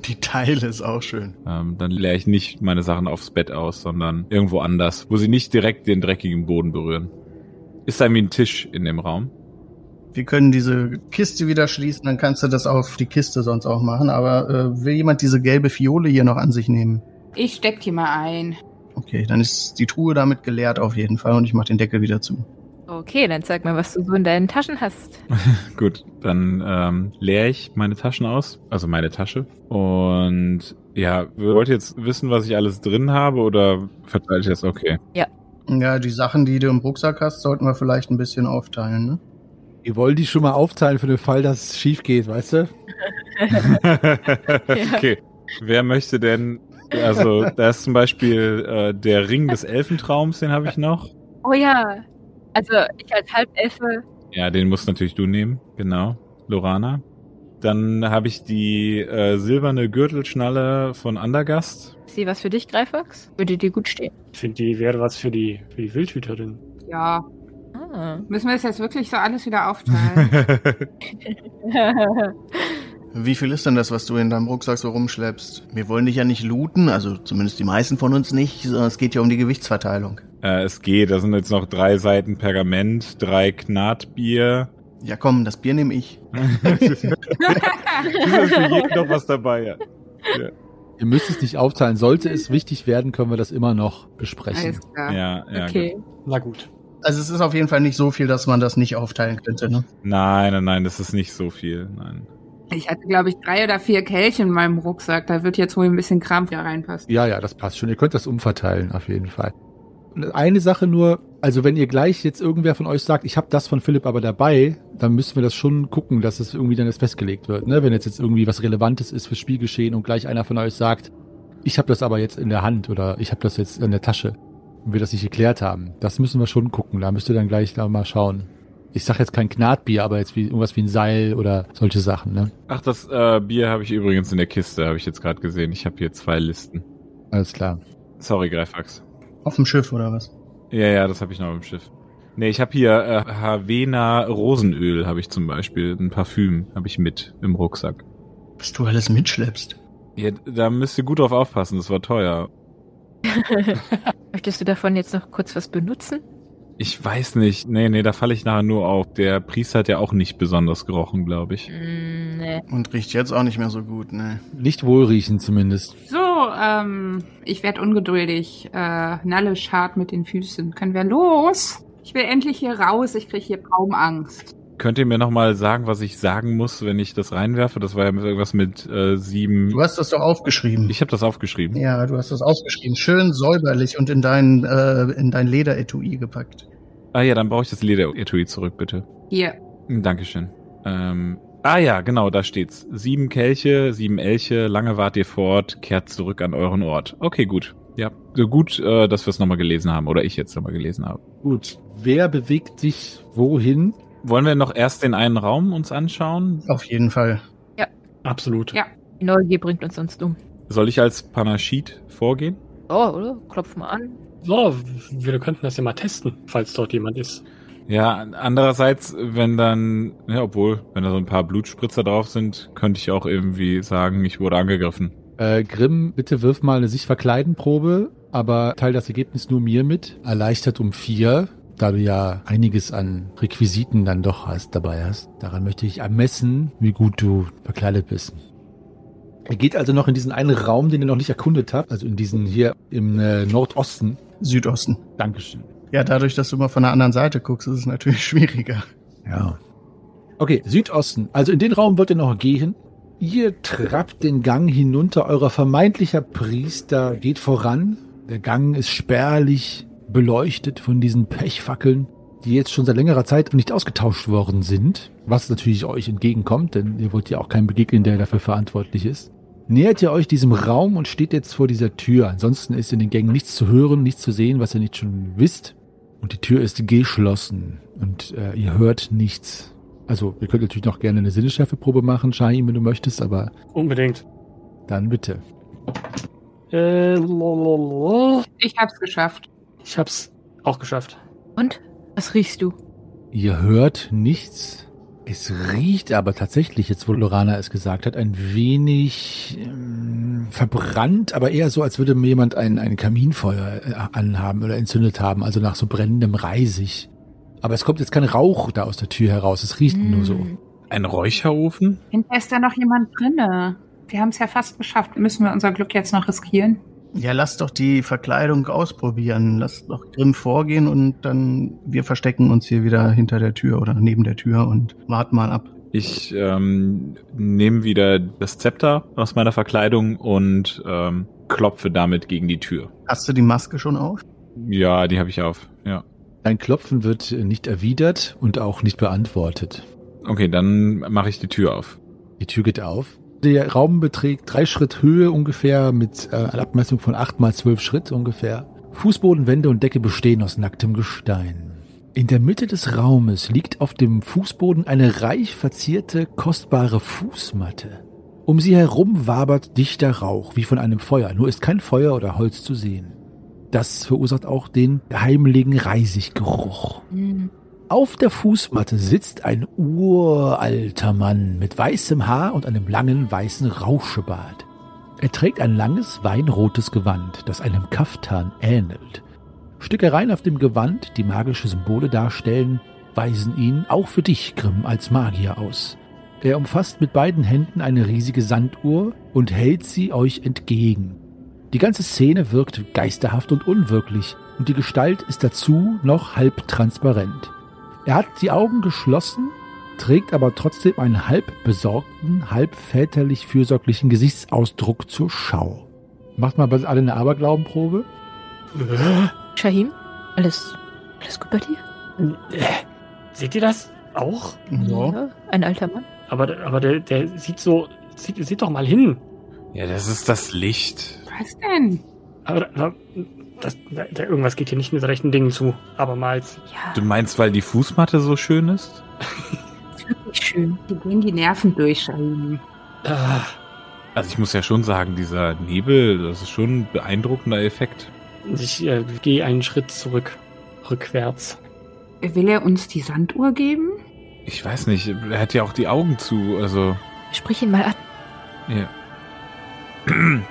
Die Teile ist auch schön. Ähm, dann leere ich nicht meine Sachen aufs Bett aus, sondern irgendwo anders, wo sie nicht direkt den dreckigen Boden berühren. Ist da irgendwie ein Tisch in dem Raum? Wir können diese Kiste wieder schließen, dann kannst du das auf die Kiste sonst auch machen. Aber äh, will jemand diese gelbe Fiole hier noch an sich nehmen? Ich steck die mal ein. Okay, dann ist die Truhe damit geleert auf jeden Fall und ich mache den Deckel wieder zu. Okay, dann zeig mal, was du so in deinen Taschen hast. Gut, dann ähm, leere ich meine Taschen aus, also meine Tasche. Und ja, wollt ihr jetzt wissen, was ich alles drin habe oder verteile ich das? Okay. Ja, die Sachen, die du im Rucksack hast, sollten wir vielleicht ein bisschen aufteilen, ne? Wir wollen die schon mal aufteilen für den Fall, dass es schief geht, weißt du? okay. Wer möchte denn, also da ist zum Beispiel äh, der Ring des Elfentraums, den habe ich noch. Oh ja. Also ich als Halbelfe. Ja, den musst natürlich du nehmen, genau. Lorana. Dann habe ich die äh, silberne Gürtelschnalle von Andergast. Ist die was für dich, Greifax? Würde dir gut stehen. Ich finde, die wäre was für die, für die Wildhüterin. Ja. Ah. Müssen wir das jetzt wirklich so alles wieder aufteilen? Wie viel ist denn das, was du in deinem Rucksack so rumschleppst? Wir wollen dich ja nicht looten, also zumindest die meisten von uns nicht, sondern es geht ja um die Gewichtsverteilung. äh, es geht, da sind jetzt noch drei Seiten Pergament, drei Knatbier. Ja komm, das Bier nehme ich. es ist für jeden noch was dabei. Ja. Ihr müsst es nicht aufteilen. Sollte es wichtig werden, können wir das immer noch besprechen. Alles klar. Ja, ja, Okay. Na gut. Also es ist auf jeden Fall nicht so viel, dass man das nicht aufteilen könnte, ne? Nein, nein, nein, das ist nicht so viel. Nein. Ich hatte, glaube ich, drei oder vier Kelche in meinem Rucksack. Da wird jetzt wohl ein bisschen Kram wieder reinpassen. Ja, ja, das passt schon. Ihr könnt das umverteilen, auf jeden Fall. Eine Sache nur, also wenn ihr gleich jetzt irgendwer von euch sagt, ich habe das von Philipp aber dabei, dann müssen wir das schon gucken, dass es irgendwie dann jetzt festgelegt wird. Ne? Wenn jetzt, jetzt irgendwie was Relevantes ist fürs Spielgeschehen und gleich einer von euch sagt, ich habe das aber jetzt in der Hand oder ich habe das jetzt in der Tasche und wir das nicht geklärt haben. Das müssen wir schon gucken. Da müsst ihr dann gleich da mal schauen. Ich sag jetzt kein Gnadbier, aber jetzt wie irgendwas wie ein Seil oder solche Sachen. Ne? Ach, das äh, Bier habe ich übrigens in der Kiste, habe ich jetzt gerade gesehen. Ich habe hier zwei Listen. Alles klar. Sorry, Greifax. Auf dem Schiff oder was? Ja, ja, das habe ich noch im Schiff. Nee, ich habe hier äh, Havena Rosenöl, habe ich zum Beispiel. Ein Parfüm habe ich mit im Rucksack. Was du alles mitschleppst. Ja, da müsst ihr gut drauf aufpassen, das war teuer. Möchtest du davon jetzt noch kurz was benutzen? Ich weiß nicht. Nee, nee, da falle ich nachher nur auf. Der Priester hat ja auch nicht besonders gerochen, glaube ich. Mm, nee. Und riecht jetzt auch nicht mehr so gut, ne? Nicht wohlriechend zumindest. So, ähm, ich werde ungeduldig. Äh, Nalle schart mit den Füßen. Können wir los? Ich will endlich hier raus. Ich kriege hier kaum Angst. Könnt ihr mir nochmal sagen, was ich sagen muss, wenn ich das reinwerfe? Das war ja irgendwas mit äh, sieben. Du hast das doch aufgeschrieben. Ich habe das aufgeschrieben. ja, du hast das aufgeschrieben. Schön säuberlich und in dein, äh, in dein Lederetui gepackt. Ah ja, dann brauche ich das Lederetui zurück, bitte. Hier. Dankeschön. Ähm, ah ja, genau, da steht's. Sieben Kelche, sieben Elche, lange wart ihr fort, kehrt zurück an euren Ort. Okay, gut. Ja, so gut, äh, dass wir es nochmal gelesen haben, oder ich jetzt nochmal gelesen habe. Gut. Wer bewegt sich wohin? Wollen wir noch erst den einen Raum uns anschauen? Auf jeden Fall. Absolut. Ja. Die Neugier bringt uns sonst um. Soll ich als Panashid vorgehen? Oh, oder? Klopf mal an. So, wir könnten das ja mal testen, falls dort jemand ist. Ja, andererseits, wenn dann, ja, obwohl, wenn da so ein paar Blutspritzer drauf sind, könnte ich auch irgendwie sagen, ich wurde angegriffen. Äh, Grimm, bitte wirf mal eine sich verkleiden Probe, aber teil das Ergebnis nur mir mit. Erleichtert um vier, da du ja einiges an Requisiten dann doch hast, dabei hast. Daran möchte ich ermessen, wie gut du verkleidet bist. Er geht also noch in diesen einen Raum, den ihr noch nicht erkundet habt, also in diesen hier im äh, Nordosten. Südosten. Dankeschön. Ja, dadurch, dass du mal von der anderen Seite guckst, ist es natürlich schwieriger. Ja. Okay, Südosten. Also in den Raum wollt ihr noch gehen. Ihr trappt den Gang hinunter. Euer vermeintlicher Priester geht voran. Der Gang ist spärlich beleuchtet von diesen Pechfackeln, die jetzt schon seit längerer Zeit nicht ausgetauscht worden sind. Was natürlich euch entgegenkommt, denn ihr wollt ja auch keinen begegnen, der dafür verantwortlich ist. Nähert ihr euch diesem Raum und steht jetzt vor dieser Tür. Ansonsten ist in den Gängen nichts zu hören, nichts zu sehen, was ihr nicht schon wisst. Und die Tür ist geschlossen und äh, ihr hört nichts. Also, ihr könnt natürlich noch gerne eine Sinneschärfeprobe machen, Shahim, wenn du möchtest, aber Unbedingt. dann bitte. Äh. Ich hab's geschafft. Ich hab's auch geschafft. Und? Was riechst du? Ihr hört nichts. Es riecht aber tatsächlich, jetzt wo Lorana es gesagt hat, ein wenig ähm, verbrannt, aber eher so, als würde mir jemand ein, ein Kaminfeuer äh, anhaben oder entzündet haben, also nach so brennendem Reisig. Aber es kommt jetzt kein Rauch da aus der Tür heraus, es riecht nur so. Mm. Ein Räucherofen? Hinter ist da noch jemand drinne. Wir haben es ja fast geschafft. Müssen wir unser Glück jetzt noch riskieren? Ja, lass doch die Verkleidung ausprobieren. Lass doch Grimm vorgehen und dann wir verstecken uns hier wieder hinter der Tür oder neben der Tür und warten mal ab. Ich ähm, nehme wieder das Zepter aus meiner Verkleidung und ähm, klopfe damit gegen die Tür. Hast du die Maske schon auf? Ja, die habe ich auf. Ja. Dein Klopfen wird nicht erwidert und auch nicht beantwortet. Okay, dann mache ich die Tür auf. Die Tür geht auf. Der Raum beträgt drei Schritt Höhe ungefähr mit äh, einer Abmessung von acht mal zwölf Schritt ungefähr. Fußboden, Wände und Decke bestehen aus nacktem Gestein. In der Mitte des Raumes liegt auf dem Fußboden eine reich verzierte, kostbare Fußmatte. Um sie herum wabert dichter Rauch wie von einem Feuer, nur ist kein Feuer oder Holz zu sehen. Das verursacht auch den heimlichen Reisiggeruch. Auf der Fußmatte sitzt ein uralter Mann mit weißem Haar und einem langen weißen Rauschebart. Er trägt ein langes weinrotes Gewand, das einem Kaftan ähnelt. Stickereien auf dem Gewand, die magische Symbole darstellen, weisen ihn auch für dich, Grimm, als Magier aus. Er umfasst mit beiden Händen eine riesige Sanduhr und hält sie euch entgegen. Die ganze Szene wirkt geisterhaft und unwirklich, und die Gestalt ist dazu noch halb transparent. Er hat die Augen geschlossen, trägt aber trotzdem einen halb besorgten, halb väterlich fürsorglichen Gesichtsausdruck zur Schau. Macht mal bitte alle eine Aberglaubenprobe. Shahim, alles, alles gut bei dir? Äh, seht ihr das auch? Ja. Ein alter Mann? Aber, aber der, der sieht so. Sieht, sieht doch mal hin. Ja, das ist das Licht. Was denn? Aber, aber das, da, da, irgendwas geht hier nicht mit rechten Dingen zu. Abermals. Ja, Du meinst, weil die Fußmatte so schön ist? ist wirklich schön. Die gehen die Nerven durch. Ah, Also ich muss ja schon sagen, dieser Nebel, das ist schon ein beeindruckender Effekt. ich äh, gehe einen Schritt zurück. Rückwärts. Will er uns die Sanduhr geben? Ich weiß nicht, er hat ja auch die Augen zu, also. Sprich ihn mal an. Ja.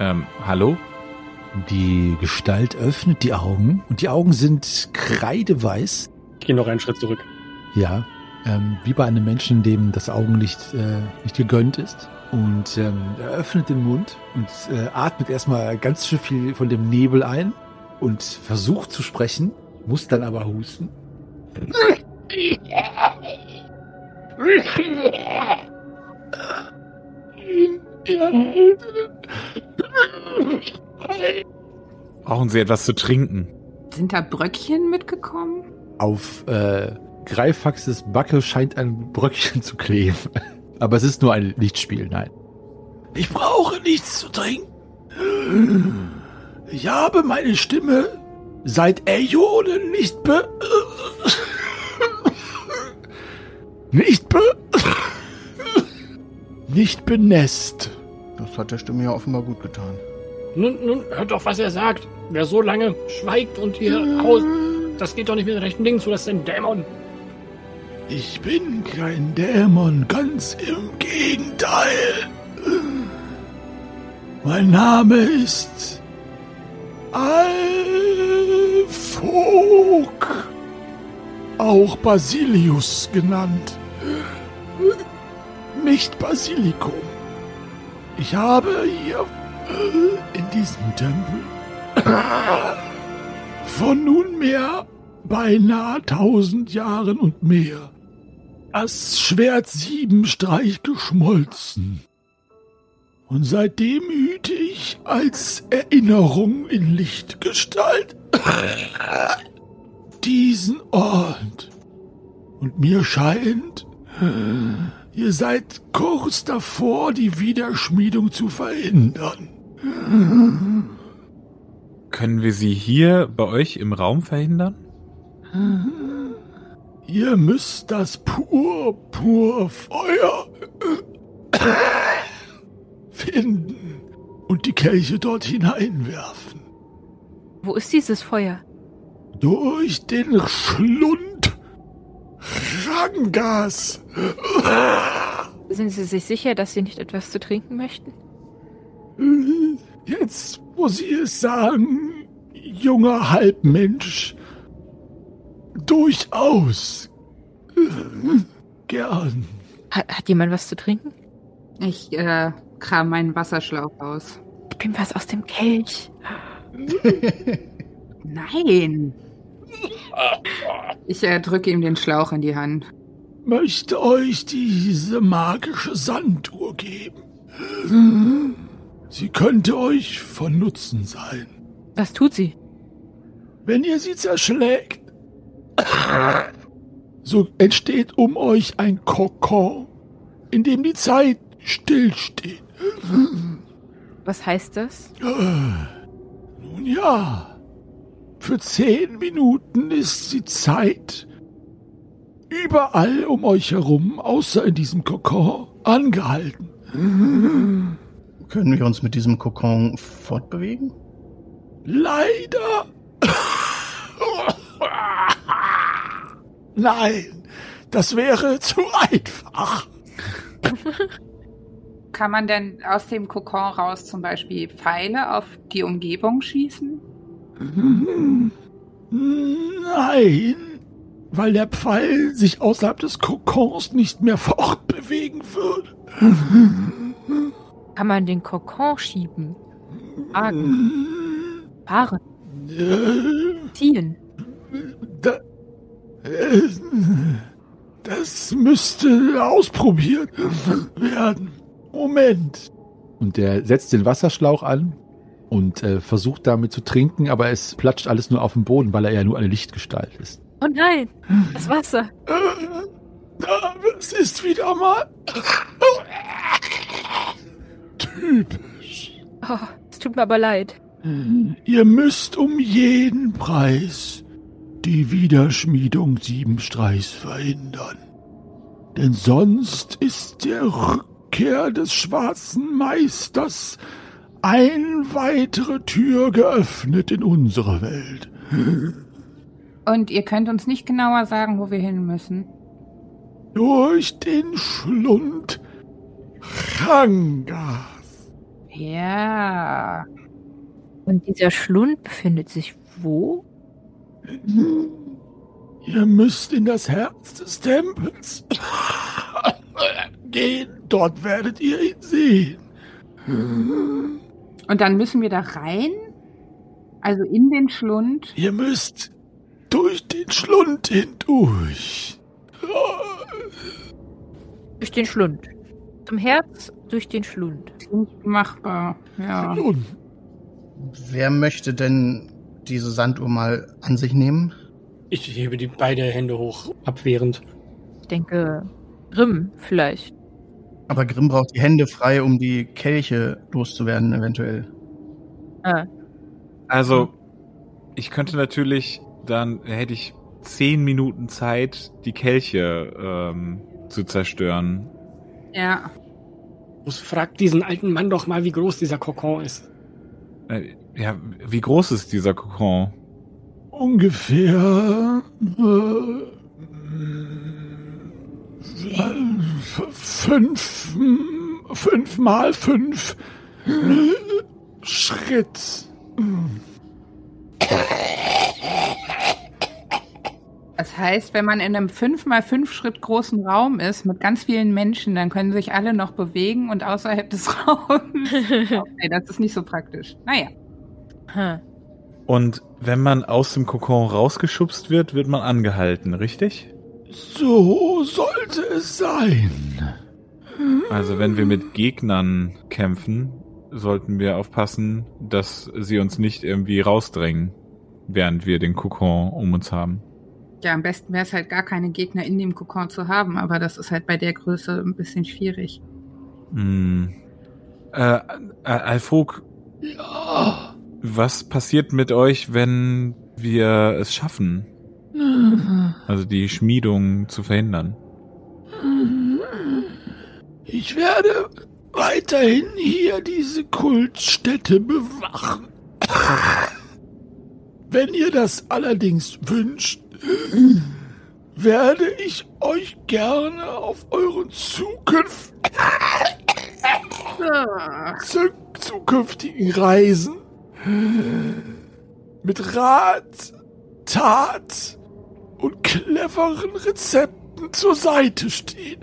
ähm, hallo? Die Gestalt öffnet die Augen und die Augen sind kreideweiß. Ich gehe noch einen Schritt zurück. Ja, ähm, wie bei einem Menschen, dem das Augenlicht äh, nicht gegönnt ist. Und ähm, er öffnet den Mund und äh, atmet erstmal ganz schön viel von dem Nebel ein und versucht zu sprechen, muss dann aber husten. Brauchen Sie etwas zu trinken? Sind da Bröckchen mitgekommen? Auf äh, Greifaxes Backe scheint ein Bröckchen zu kleben. Aber es ist nur ein Lichtspiel, nein. Ich brauche nichts zu trinken. Ich habe meine Stimme seit Äonen nicht be... nicht be... nicht benässt. Das hat der Stimme ja offenbar gut getan. Nun, nun, hört doch, was er sagt. Wer so lange schweigt und hier haust, das geht doch nicht mit rechten Dingen zu, das ist ein Dämon. Ich bin kein Dämon, ganz im Gegenteil. Mein Name ist Alfog, auch Basilius genannt. Nicht Basilikum. Ich habe hier in diesem Tempel von nunmehr beinahe tausend Jahren und mehr das Schwert Siebenstreich geschmolzen. Und seitdem hüte ich als Erinnerung in Lichtgestalt diesen Ort. Und mir scheint, ihr seid kurz davor, die Wiederschmiedung zu verhindern. Können wir sie hier bei euch im Raum verhindern? Ihr müsst das Purpurfeuer finden und die Kelche dort hineinwerfen. Wo ist dieses Feuer? Durch den Schlund Rangas. Sind Sie sich sicher, dass Sie nicht etwas zu trinken möchten? Jetzt muss ich es sagen, junger Halbmensch. Durchaus. Gern. Hat, hat jemand was zu trinken? Ich äh, kram meinen Wasserschlauch aus. Gib ihm was aus dem Kelch. Nein. Ich äh, drücke ihm den Schlauch in die Hand. Möchte euch diese magische Sanduhr geben. Sie könnte euch von Nutzen sein. Was tut sie? Wenn ihr sie zerschlägt, So entsteht um euch ein Kokon, in dem die Zeit stillsteht. Was heißt das? Nun ja, für zehn Minuten ist die Zeit überall um euch herum, außer in diesem Kokon, angehalten. Können wir uns mit diesem Kokon fortbewegen? Leider. Nein, das wäre zu einfach. Kann man denn aus dem Kokon raus zum Beispiel Pfeile auf die Umgebung schießen? Nein, weil der Pfeil sich außerhalb des Kokons nicht mehr fortbewegen würde. Kann man den Kokon schieben? Tragen, fahren, ziehen? Da, das müsste ausprobiert werden. Moment. Und der setzt den Wasserschlauch an und äh, versucht damit zu trinken, aber es platscht alles nur auf den Boden, weil er ja nur eine Lichtgestalt ist. Oh nein, das Wasser. Das ist wieder mal typisch. Oh, es tut mir aber leid. Ihr müsst um jeden Preis die Wiederschmiedung Siebenstreichs verhindern. Denn sonst ist der Rückkehr des schwarzen Meisters ein weitere Tür geöffnet in unsere Welt. Und ihr könnt uns nicht genauer sagen, wo wir hin müssen. Durch den Schlund Rangas. Ja. Und dieser Schlund befindet sich wo? Ihr müsst in das Herz des Tempels gehen. Dort werdet ihr ihn sehen. Und dann müssen wir da rein? Also in den Schlund? Ihr müsst durch den Schlund hindurch. Durch den Schlund. Zum Herz durch den Schlund. Nicht machbar. Ja. Nun, Wer möchte denn diese Sanduhr mal an sich nehmen? Ich hebe die beide Hände hoch, abwehrend. Ich denke, Grimm vielleicht. Aber Grimm braucht die Hände frei, um die Kelche loszuwerden, eventuell. Ah, Also, ich könnte natürlich, dann hätte ich zehn Minuten Zeit, die Kelche ähm, zu zerstören. Ja. Muss fragt diesen alten Mann doch mal, wie groß dieser Kokon ist. Äh, ja, wie groß ist dieser Kokon? ungefähr äh, fünf, fünf mal fünf Schritt. Das heißt, wenn man in einem 5x5 Schritt großen Raum ist mit ganz vielen Menschen, dann können sich alle noch bewegen und außerhalb des Raums. okay, das ist nicht so praktisch. Naja. hm. Und wenn man aus dem Kokon rausgeschubst wird, wird man angehalten, richtig? So sollte es sein. Also wenn wir mit Gegnern kämpfen, sollten wir aufpassen, dass sie uns nicht irgendwie rausdrängen, während wir den Kokon um uns haben. Ja, am besten wäre es halt gar keine Gegner in dem Kokon zu haben, aber das ist halt bei der Größe ein bisschen schwierig. Hm. Äh, äh, Alfog, Ja. was passiert mit euch, wenn wir es schaffen, also die Schmiedung zu verhindern? Ich werde weiterhin hier diese Kultstätte bewachen. Wenn ihr das allerdings wünscht, werde ich euch gerne auf euren Zukunft zu zukünftigen Reisen mit Rat, Tat und cleveren Rezepten zur Seite stehen.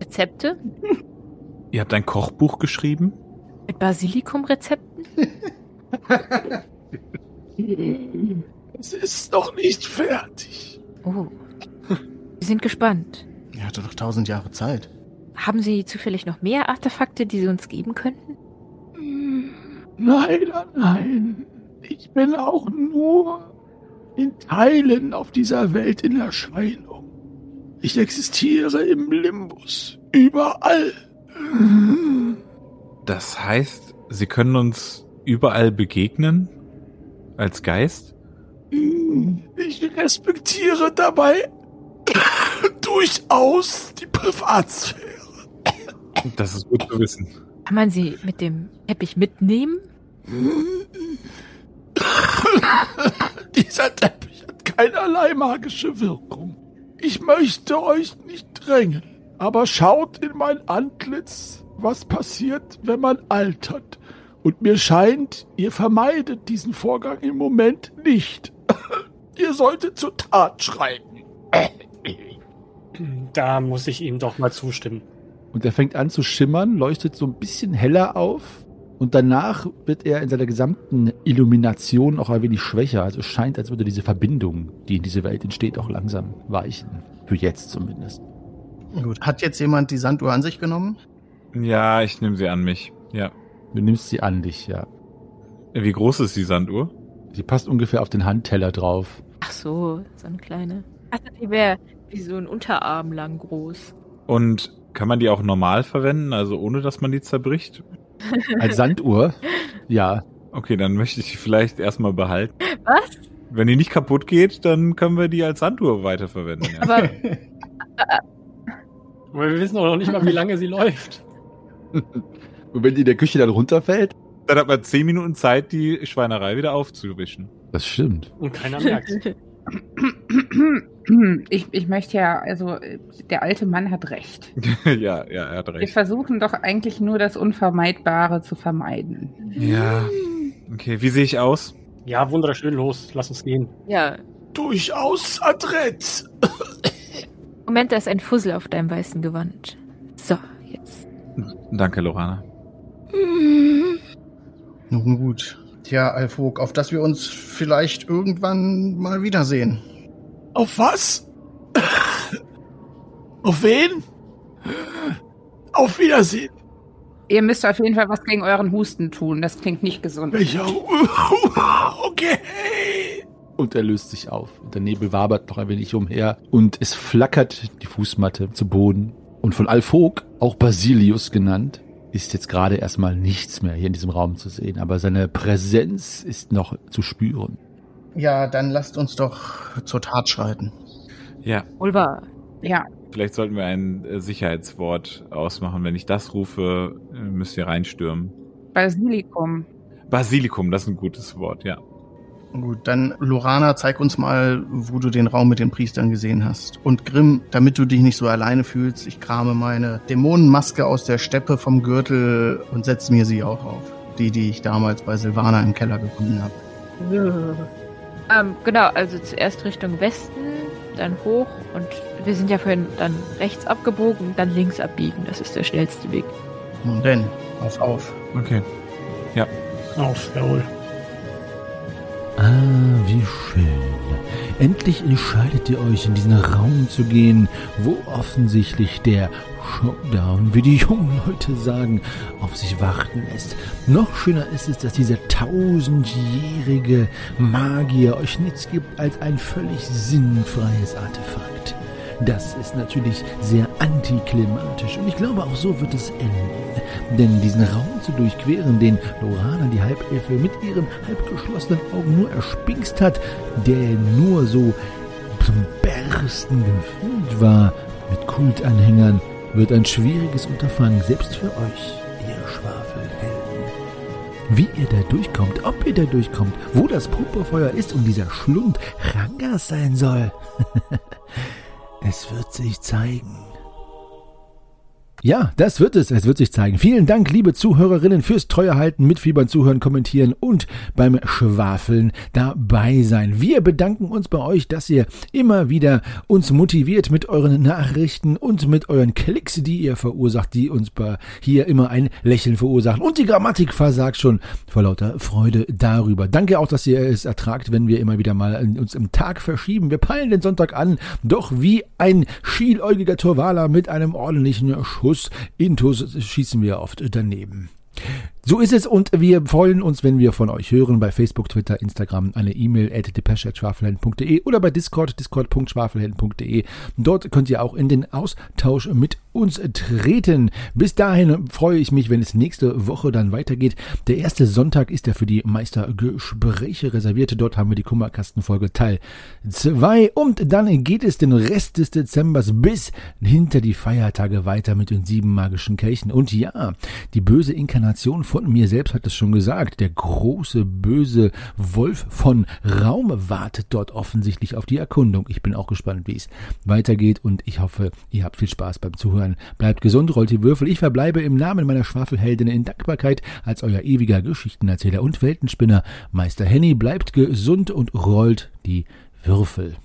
Rezepte? Ihr habt ein Kochbuch geschrieben? Mit Basilikumrezepten? Es ist noch nicht fertig. Oh. Wir sind gespannt. Er hatte doch tausend Jahre Zeit. Haben Sie zufällig noch mehr Artefakte, die Sie uns geben könnten? Leider nein. Ich bin auch nur in Teilen auf dieser Welt in Erscheinung. Ich existiere im Limbus, überall. Das heißt, Sie können uns überall begegnen? Als Geist? Ich respektiere dabei durchaus die Privatsphäre. Das ist gut zu wissen. Kann man sie mit dem Teppich mitnehmen? Dieser Teppich hat keinerlei magische Wirkung. Ich möchte euch nicht drängen, aber schaut in mein Antlitz, was passiert, wenn man altert. Und mir scheint, ihr vermeidet diesen Vorgang im Moment nicht. ihr solltet zur Tat schreiten. Da muss ich ihm doch mal zustimmen. Und er fängt an zu schimmern, leuchtet so ein bisschen heller auf. Und danach wird er in seiner gesamten Illumination auch ein wenig schwächer. Also es scheint, als würde diese Verbindung, die in dieser Welt entsteht, auch langsam weichen. Für jetzt zumindest. Gut. Hat jetzt jemand die Sanduhr an sich genommen? Ja, ich nehme sie an mich. Ja. Du nimmst sie an dich, ja. Wie groß ist die Sanduhr? Sie passt ungefähr auf den Handteller drauf. Ach so, so eine kleine. Ach, die wäre wie so ein Unterarm lang groß. Und kann man die auch normal verwenden, also ohne dass man die zerbricht? Als Sanduhr? Ja. Okay, dann möchte ich die vielleicht erstmal behalten. Was? Wenn die nicht kaputt geht, dann können wir die als Sanduhr weiterverwenden. Ja. Aber Aber wir wissen auch noch nicht mal, wie lange sie läuft. Und wenn die in der Küche dann runterfällt? Dann hat man zehn Minuten Zeit, die Schweinerei wieder aufzuwischen. Das stimmt. Und keiner merkt. Ich, ich möchte ja, also der alte Mann hat recht. ja, ja, er hat Wir recht. versuchen doch eigentlich nur das Unvermeidbare zu vermeiden. Ja. Okay, wie sehe ich aus? Ja, wunderschön, los, lass uns gehen. ja, Durchaus adrett. Moment, da ist ein Fussel auf deinem weißen Gewand. So, jetzt. Danke, Lorana. Nun gut. Tja, Alfog, auf dass wir uns vielleicht irgendwann mal wiedersehen. Auf was? Auf wen? Auf Wiedersehen. Ihr müsst auf jeden Fall was gegen euren Husten tun. Das klingt nicht gesund. Welcher? Okay. Und er löst sich auf. Der Nebel wabert noch ein wenig umher. Und es flackert die Fußmatte zu Boden. Und von Alfog, auch Basilius genannt, ist jetzt gerade erstmal nichts mehr hier in diesem Raum zu sehen. Aber seine Präsenz ist noch zu spüren. Ja, dann lasst uns doch zur Tat schreiten. Ja, wahr. Ja, vielleicht sollten wir ein äh, Sicherheitswort ausmachen. Wenn ich das rufe, äh, müsst ihr reinstürmen. Basilikum. Basilikum, das ist ein gutes Wort, ja. Gut, dann Lorana, zeig uns mal, wo du den Raum mit den Priestern gesehen hast. Und Grimm, damit du dich nicht so alleine fühlst, ich krame meine Dämonenmaske aus der Steppe vom Gürtel und setze mir sie auch auf. Die, die ich damals bei Silvana im Keller gefunden habe. Ähm, genau, also zuerst Richtung Westen, dann hoch und wir sind ja vorhin dann rechts abgebogen, dann links abbiegen. Das ist der schnellste Weg. Nun denn, auf, auf. Okay. Auf, jawohl. Ah, wie schön. Endlich entscheidet ihr euch, in diesen Raum zu gehen, wo offensichtlich der Showdown, wie die jungen Leute sagen, auf sich warten lässt. Noch schöner ist es, dass dieser tausendjährige Magier euch nichts gibt als ein völlig sinnfreies Artefakt. Das ist natürlich sehr antiklimatisch und ich glaube auch so wird es enden. Denn diesen Raum zu durchqueren, den Lorana, die Halbelfe, mit ihren halbgeschlossenen Augen nur erspinkst hat, der nur so zum Bersten gefüllt war mit Kultanhängern, wird ein schwieriges Unterfangen, selbst für euch, ihr Schwafelhelden. Wie ihr da durchkommt, ob ihr da durchkommt, wo das Purpurfeuer ist und dieser Schlund Rangas sein soll, es wird sich zeigen. Ja, das wird es. Es wird sich zeigen. Vielen Dank, liebe Zuhörerinnen, fürs Treuehalten, mitfiebern, zuhören, kommentieren und beim Schwafeln dabei sein. Wir bedanken uns bei euch, dass ihr immer wieder uns motiviert mit euren Nachrichten und mit euren Klicks, die ihr verursacht, die uns hier immer ein Lächeln verursachen. Und die Grammatik versagt schon vor lauter Freude darüber. Danke auch, dass ihr es ertragt, wenn wir immer wieder mal uns im Tag verschieben. Wir peilen den Sonntag an, doch wie ein schieläugiger Torwaler mit einem ordentlichen Schuss Intus schießen wir oft daneben. So ist es und wir freuen uns, wenn wir von euch hören bei Facebook, Twitter, Instagram, eine E-Mail at depeche.schwafelhelden.de oder bei Discord, discord.schwafelhelden.de. Dort könnt ihr auch in den Austausch mit uns treten. Bis dahin freue ich mich, wenn es nächste Woche dann weitergeht. Der erste Sonntag ist ja für die Meistergespräche reserviert. Dort haben wir die Kummerkastenfolge Teil 2 und dann geht es den Rest des Dezembers bis hinter die Feiertage weiter mit den sieben magischen Kelchen. Und ja, die böse Inkarnation von mir selbst hat es schon gesagt. Der große böse Wolf von Raum wartet dort offensichtlich auf die Erkundung. Ich bin auch gespannt, wie es weitergeht und ich hoffe, ihr habt viel Spaß beim Zuhören. Bleibt gesund, rollt die Würfel. Ich verbleibe im Namen meiner Schwafelheldin in Dankbarkeit als euer ewiger Geschichtenerzähler und Weltenspinner. Meister Henny bleibt gesund und rollt die Würfel.